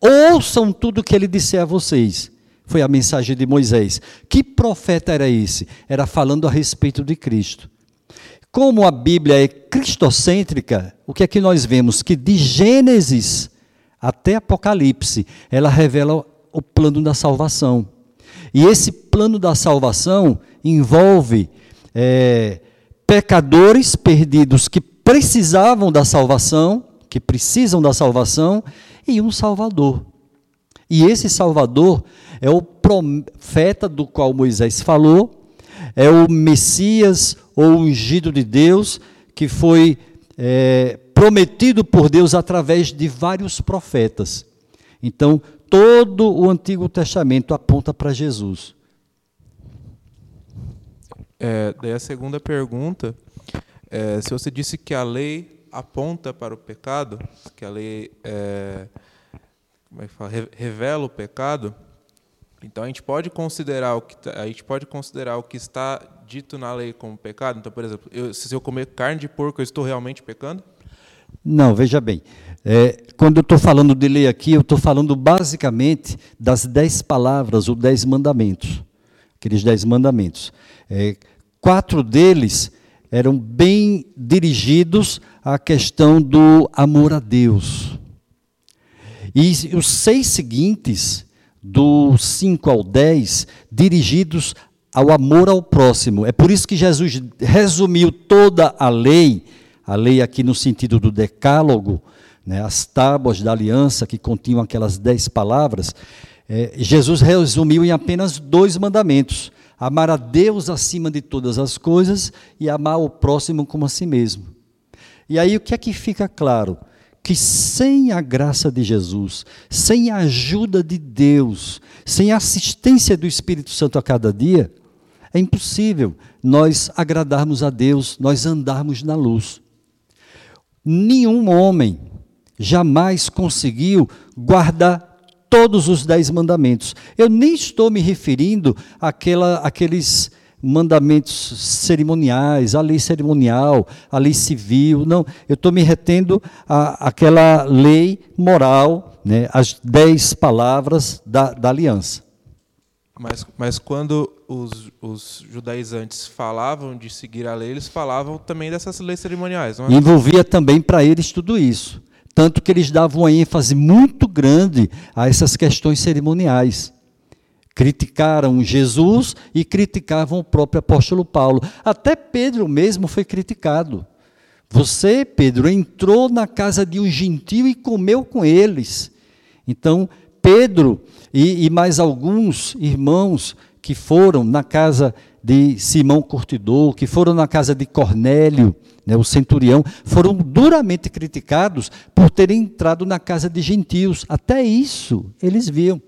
Ouçam tudo que ele disser a vocês. Foi a mensagem de Moisés. Que profeta era esse? Era falando a respeito de Cristo. Como a Bíblia é cristocêntrica, o que é que nós vemos? Que de Gênesis até Apocalipse, ela revela o plano da salvação. E esse plano da salvação envolve é, pecadores perdidos que precisavam da salvação, que precisam da salvação, e um Salvador. E esse Salvador é o profeta do qual Moisés falou, é o Messias ou ungido de Deus, que foi é, prometido por Deus através de vários profetas. Então, todo o Antigo Testamento aponta para Jesus. É, daí a segunda pergunta, é, se você disse que a lei aponta para o pecado, que a lei é, é fala? revela o pecado, então a gente pode considerar o que tá, a gente pode considerar o que está dito na lei como pecado. Então, por exemplo, eu, se eu comer carne de porco, eu estou realmente pecando? Não, veja bem. É, quando eu estou falando de lei aqui, eu estou falando basicamente das dez palavras, ou dez mandamentos. Aqueles dez mandamentos. É, quatro deles eram bem dirigidos à questão do amor a Deus. E os seis seguintes, do 5 ao 10, dirigidos ao amor ao próximo. É por isso que Jesus resumiu toda a lei a lei aqui no sentido do decálogo, né, as tábuas da aliança que continham aquelas dez palavras, é, Jesus resumiu em apenas dois mandamentos: amar a Deus acima de todas as coisas e amar o próximo como a si mesmo. E aí o que é que fica claro? Que sem a graça de Jesus, sem a ajuda de Deus, sem a assistência do Espírito Santo a cada dia, é impossível nós agradarmos a Deus, nós andarmos na luz. Nenhum homem jamais conseguiu guardar todos os dez mandamentos. Eu nem estou me referindo àquela, àqueles mandamentos cerimoniais, a lei cerimonial, a lei civil. Não, eu estou me retendo à, àquela lei moral, né, as dez palavras da, da aliança. Mas, mas quando os, os judaizantes falavam de seguir a lei, eles falavam também dessas leis cerimoniais, não é? Envolvia também para eles tudo isso. Tanto que eles davam uma ênfase muito grande a essas questões cerimoniais. Criticaram Jesus e criticavam o próprio apóstolo Paulo. Até Pedro mesmo foi criticado. Você, Pedro, entrou na casa de um gentio e comeu com eles. Então, Pedro e, e mais alguns irmãos que foram na casa de Simão Curtidor, que foram na casa de Cornélio, né, o centurião, foram duramente criticados por terem entrado na casa de gentios. Até isso eles viam.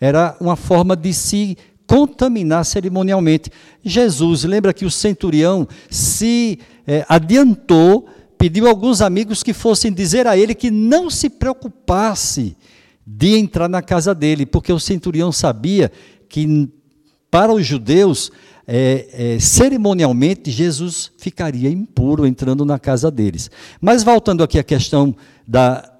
Era uma forma de se contaminar cerimonialmente. Jesus, lembra que o centurião se é, adiantou, pediu a alguns amigos que fossem dizer a ele que não se preocupasse de entrar na casa dele, porque o centurião sabia que para os judeus, é, é, cerimonialmente, Jesus ficaria impuro entrando na casa deles. Mas voltando aqui à questão da,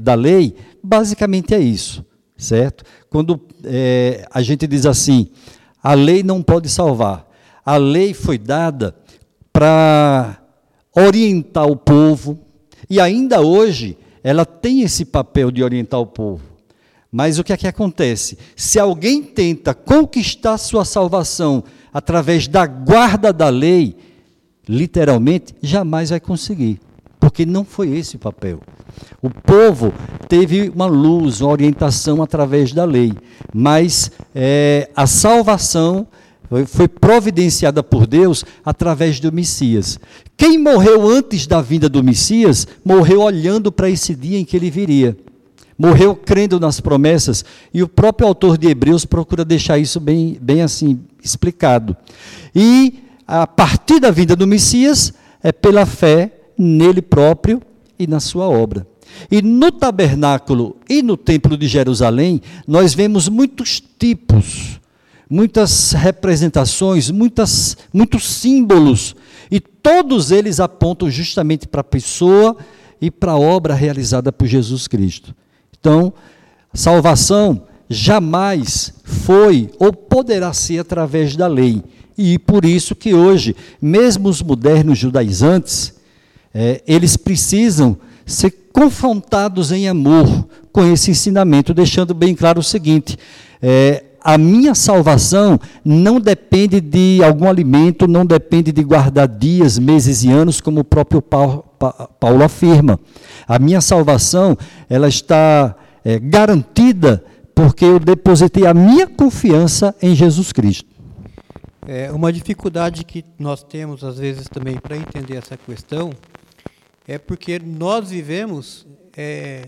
da lei, basicamente é isso. Certo? Quando é, a gente diz assim, a lei não pode salvar. A lei foi dada para orientar o povo, e ainda hoje ela tem esse papel de orientar o povo. Mas o que é que acontece? Se alguém tenta conquistar sua salvação através da guarda da lei, literalmente, jamais vai conseguir, porque não foi esse o papel. O povo teve uma luz, uma orientação através da lei, mas é, a salvação foi providenciada por Deus através do Messias. Quem morreu antes da vinda do Messias, morreu olhando para esse dia em que ele viria. Morreu crendo nas promessas, e o próprio autor de Hebreus procura deixar isso bem, bem assim explicado. E a partir da vinda do Messias, é pela fé nele próprio e na sua obra. E no tabernáculo e no templo de Jerusalém, nós vemos muitos tipos, muitas representações, muitas, muitos símbolos, e todos eles apontam justamente para a pessoa e para a obra realizada por Jesus Cristo. Então, salvação jamais foi ou poderá ser através da lei. E por isso que hoje, mesmo os modernos judaizantes, é, eles precisam ser confrontados em amor com esse ensinamento, deixando bem claro o seguinte: é, a minha salvação não depende de algum alimento, não depende de guardar dias, meses e anos, como o próprio Paulo, Paulo afirma. A minha salvação ela está é, garantida porque eu depositei a minha confiança em Jesus Cristo. É, uma dificuldade que nós temos, às vezes, também para entender essa questão, é porque nós vivemos é,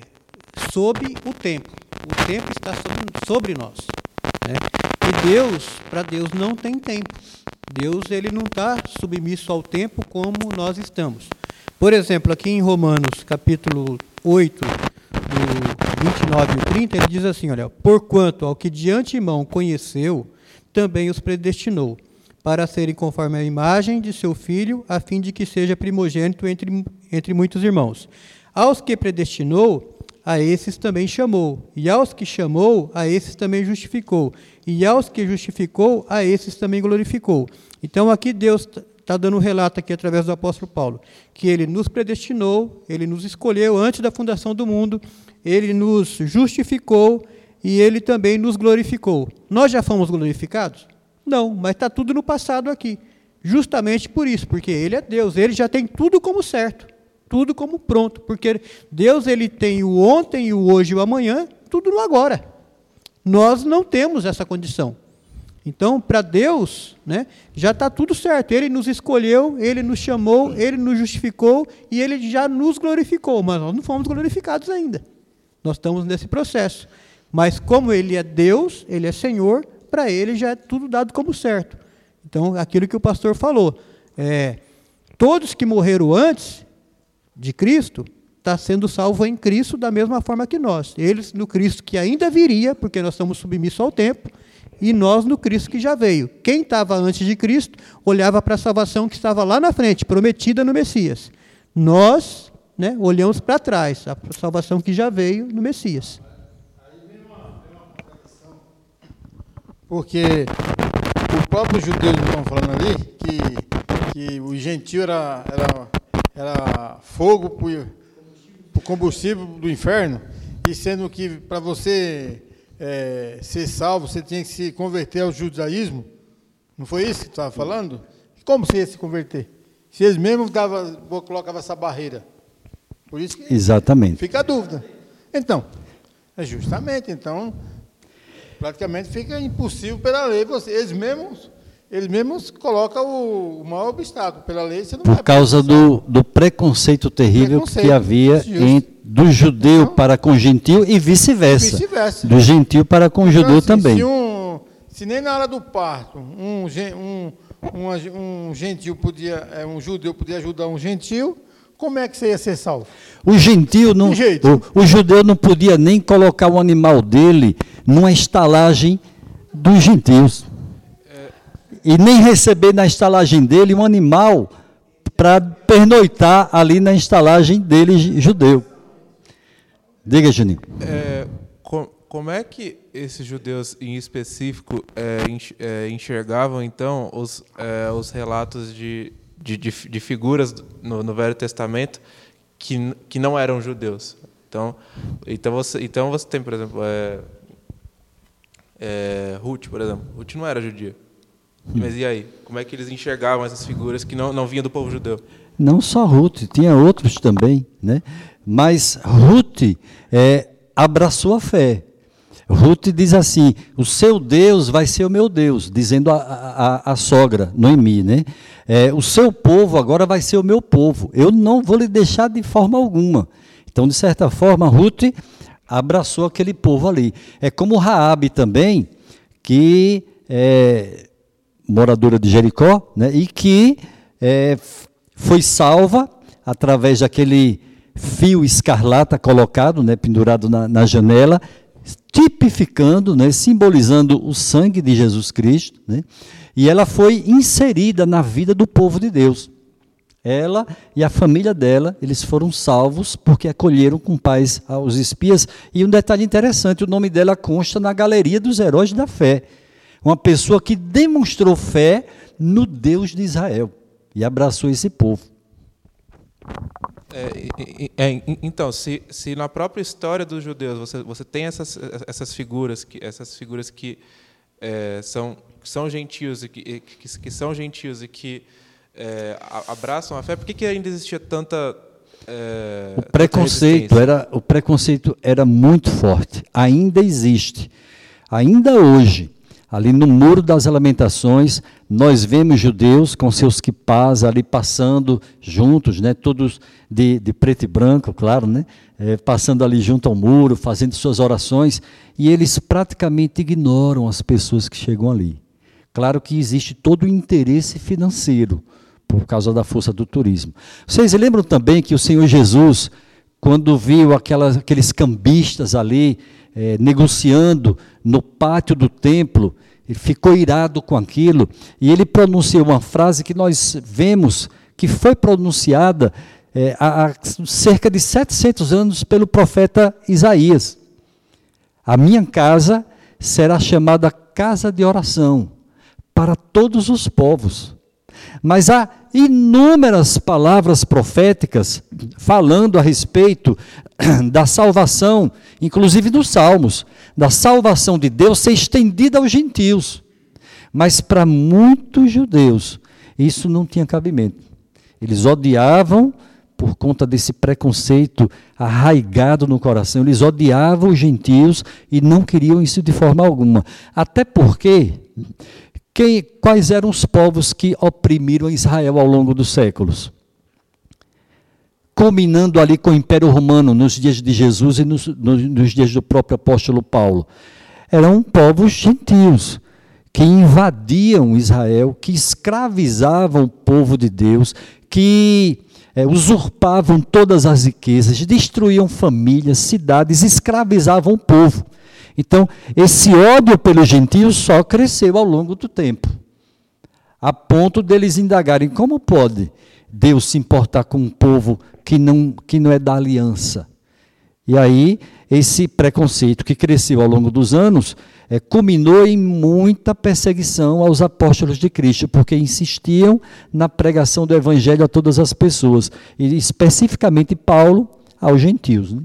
sob o tempo. O tempo está sobre, sobre nós. Né? E Deus, para Deus não tem tempo. Deus ele não está submisso ao tempo como nós estamos. Por exemplo, aqui em Romanos, capítulo 8, do 29 e 30, ele diz assim, olha, porquanto ao que de antemão conheceu, também os predestinou, para serem conforme a imagem de seu filho, a fim de que seja primogênito entre, entre muitos irmãos. Aos que predestinou, a esses também chamou, e aos que chamou, a esses também justificou, e aos que justificou, a esses também glorificou. Então aqui Deus está dando um relato aqui através do apóstolo Paulo, que ele nos predestinou, ele nos escolheu antes da fundação do mundo, ele nos justificou e ele também nos glorificou. Nós já fomos glorificados? Não, mas está tudo no passado aqui. Justamente por isso, porque ele é Deus, ele já tem tudo como certo, tudo como pronto, porque Deus ele tem o ontem o hoje e o amanhã, tudo no agora. Nós não temos essa condição. Então, para Deus, né, já está tudo certo. Ele nos escolheu, Ele nos chamou, Ele nos justificou e Ele já nos glorificou. Mas nós não fomos glorificados ainda. Nós estamos nesse processo. Mas como Ele é Deus, Ele é Senhor, para Ele já é tudo dado como certo. Então, aquilo que o pastor falou, é, todos que morreram antes de Cristo, está sendo salvo em Cristo da mesma forma que nós. Eles no Cristo que ainda viria, porque nós estamos submissos ao tempo, e nós no Cristo que já veio. Quem estava antes de Cristo olhava para a salvação que estava lá na frente, prometida no Messias. Nós né, olhamos para trás, a salvação que já veio no Messias. Porque o próprio judeu estão falando ali que, que o gentio era, era, era fogo para o combustível do inferno, e sendo que para você é, ser salvo, você tinha que se converter ao judaísmo. Não foi isso que você estava falando? Como você ia se converter? Se eles mesmos dava, colocavam essa barreira. Por isso que Exatamente. fica a dúvida. Então, é justamente, então, praticamente fica impossível pela lei. Você, eles mesmos eles mesmos colocam o, o maior obstáculo pela lei. Você não Por causa do, do preconceito terrível preconceito, que havia em, do judeu então, para com o gentil e vice-versa. Vice do gentil para com o então, judeu assim, também. Se, um, se, nem na hora do parto um, um, um, um gentil podia, é, um judeu podia ajudar um gentil, como é que você ia ser salvo? O gentil não, o, o judeu não podia nem colocar o animal dele numa estalagem dos gentios e nem receber na estalagem dele um animal para pernoitar ali na estalagem dele judeu. Diga, Juninho. É, com, como é que esses judeus em específico é, é, enxergavam então os, é, os relatos de, de, de, de figuras no, no Velho Testamento que, que não eram judeus? Então, então, você, então você tem, por exemplo, é, é, Ruth, por exemplo. Ruth não era judia. Mas e aí? Como é que eles enxergavam essas figuras que não, não vinham do povo judeu? Não só Ruth, tinha outros também, né? Mas Ruth é, abraçou a fé. Ruth diz assim: o seu Deus vai ser o meu Deus, dizendo a, a, a sogra, Noemi, né? É, o seu povo agora vai ser o meu povo. Eu não vou lhe deixar de forma alguma. Então, de certa forma, Ruth abraçou aquele povo ali. É como Raabe também, que é moradora de Jericó, né? E que é, foi salva através daquele fio escarlata colocado, né, pendurado na, na janela, tipificando, né, simbolizando o sangue de Jesus Cristo, né, e ela foi inserida na vida do povo de Deus. Ela e a família dela, eles foram salvos porque acolheram com paz aos espias. E um detalhe interessante: o nome dela consta na galeria dos heróis da fé. Uma pessoa que demonstrou fé no Deus de Israel e abraçou esse povo. É, é, e- então, se, se na própria história dos judeus você, você tem essas, essas figuras que essas figuras que é, são são gentios e que, que, que são gentios e que é, abraçam a fé, por que, que ainda existia tanta é, O preconceito era o preconceito era muito forte, ainda existe. Ainda hoje, ali no Muro das Lamentações, nós vemos judeus com seus quipás ali passando juntos, né, todos de, de preto e branco, claro, né, eh, passando ali junto ao muro, fazendo suas orações, e eles praticamente ignoram as pessoas que chegam ali. Claro que existe todo o interesse financeiro por causa da força do turismo. Vocês lembram também que o Senhor Jesus, quando viu aquelas, aqueles cambistas ali eh, negociando no pátio do templo, ele ficou irado com aquilo e ele pronunciou uma frase que nós vemos que foi pronunciada há, há cerca de 700 anos pelo profeta Isaías. A minha casa será chamada casa de oração para todos os povos. Mas há inúmeras palavras proféticas falando a respeito da salvação, inclusive dos Salmos, da salvação de Deus ser estendida aos gentios. Mas para muitos judeus, isso não tinha cabimento. Eles odiavam por conta desse preconceito arraigado no coração, eles odiavam os gentios e não queriam isso de forma alguma. Até porque quem, quais eram os povos que oprimiram Israel ao longo dos séculos? Culminando ali com o Império Romano, nos dias de Jesus e nos, nos, nos dias do próprio apóstolo Paulo. Eram povos gentios que invadiam Israel, que escravizavam o povo de Deus, que é, usurpavam todas as riquezas, destruíam famílias, cidades, escravizavam o povo. Então, esse ódio pelos gentios só cresceu ao longo do tempo, a ponto deles indagarem como pode Deus se importar com um povo que não, que não é da aliança. E aí, esse preconceito que cresceu ao longo dos anos é, culminou em muita perseguição aos apóstolos de Cristo, porque insistiam na pregação do evangelho a todas as pessoas, e especificamente Paulo aos gentios. Né?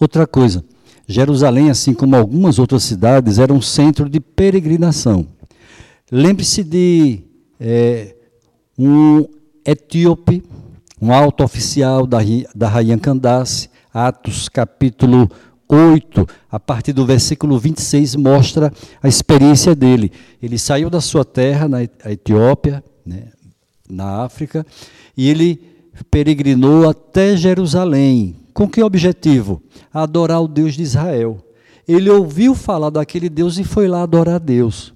Outra coisa, Jerusalém, assim como algumas outras cidades, era um centro de peregrinação. Lembre-se de é, um etíope, um alto oficial da, da Rainha Candace, Atos capítulo 8, a partir do versículo 26, mostra a experiência dele. Ele saiu da sua terra, na Etiópia, né, na África, e ele peregrinou até Jerusalém. Com que objetivo? Adorar o Deus de Israel. Ele ouviu falar daquele Deus e foi lá adorar a Deus.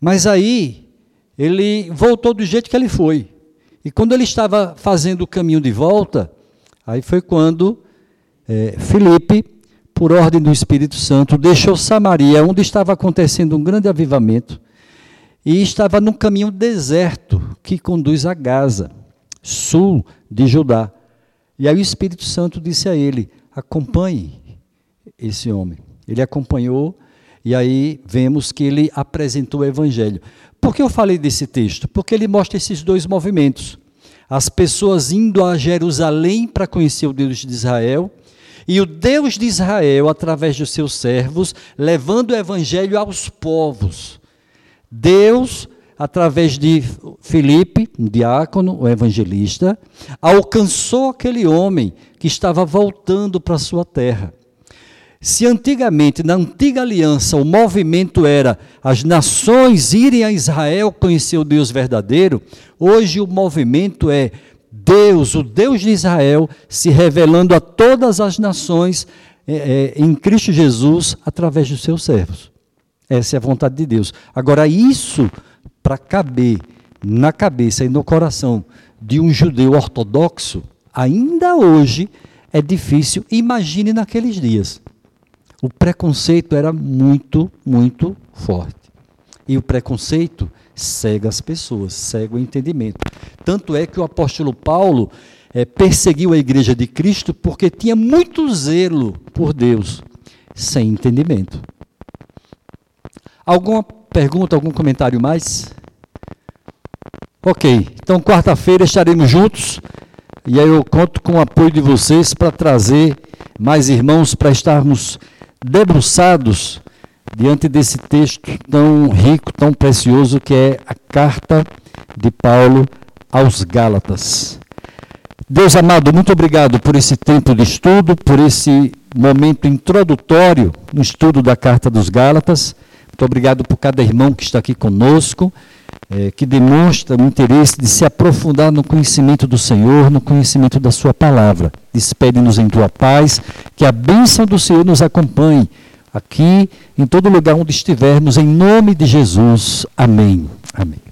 Mas aí, ele voltou do jeito que ele foi. E quando ele estava fazendo o caminho de volta, aí foi quando é, por ordem do Espírito Santo, deixou Samaria, onde estava acontecendo um grande avivamento, e estava no caminho deserto que conduz a Gaza, sul de Judá. E aí o Espírito Santo disse a ele: acompanhe esse homem. Ele acompanhou e aí vemos que ele apresentou o evangelho. Por que eu falei desse texto? Porque ele mostra esses dois movimentos. As pessoas indo a Jerusalém para conhecer o Deus de Israel e o Deus de Israel, através dos seus servos, levando o evangelho aos povos. Deus, através de Filipe, um diácono, o evangelista, alcançou aquele homem que estava voltando para sua terra. Se antigamente, na antiga aliança, o movimento era as nações irem a Israel conhecer o Deus verdadeiro, hoje o movimento é Deus, o Deus de Israel, se revelando a todas as nações é, é, em Cristo Jesus através dos seus servos. Essa é a vontade de Deus. Agora, isso para caber na cabeça e no coração de um judeu ortodoxo, ainda hoje é difícil. Imagine naqueles dias. O preconceito era muito, muito forte. E o preconceito cega as pessoas, cega o entendimento. Tanto é que o apóstolo Paulo é, perseguiu a igreja de Cristo porque tinha muito zelo por Deus, sem entendimento. Alguma pergunta, algum comentário mais? Ok, então quarta-feira estaremos juntos e aí eu conto com o apoio de vocês para trazer mais irmãos para estarmos debruçados diante desse texto tão rico, tão precioso que é a carta de Paulo aos Gálatas. Deus amado, muito obrigado por esse tempo de estudo, por esse momento introdutório no estudo da carta dos Gálatas. Muito obrigado por cada irmão que está aqui conosco, é, que demonstra o interesse de se aprofundar no conhecimento do Senhor, no conhecimento da Sua palavra. Despede-nos em tua paz, que a bênção do Senhor nos acompanhe aqui, em todo lugar onde estivermos, em nome de Jesus. Amém. Amém.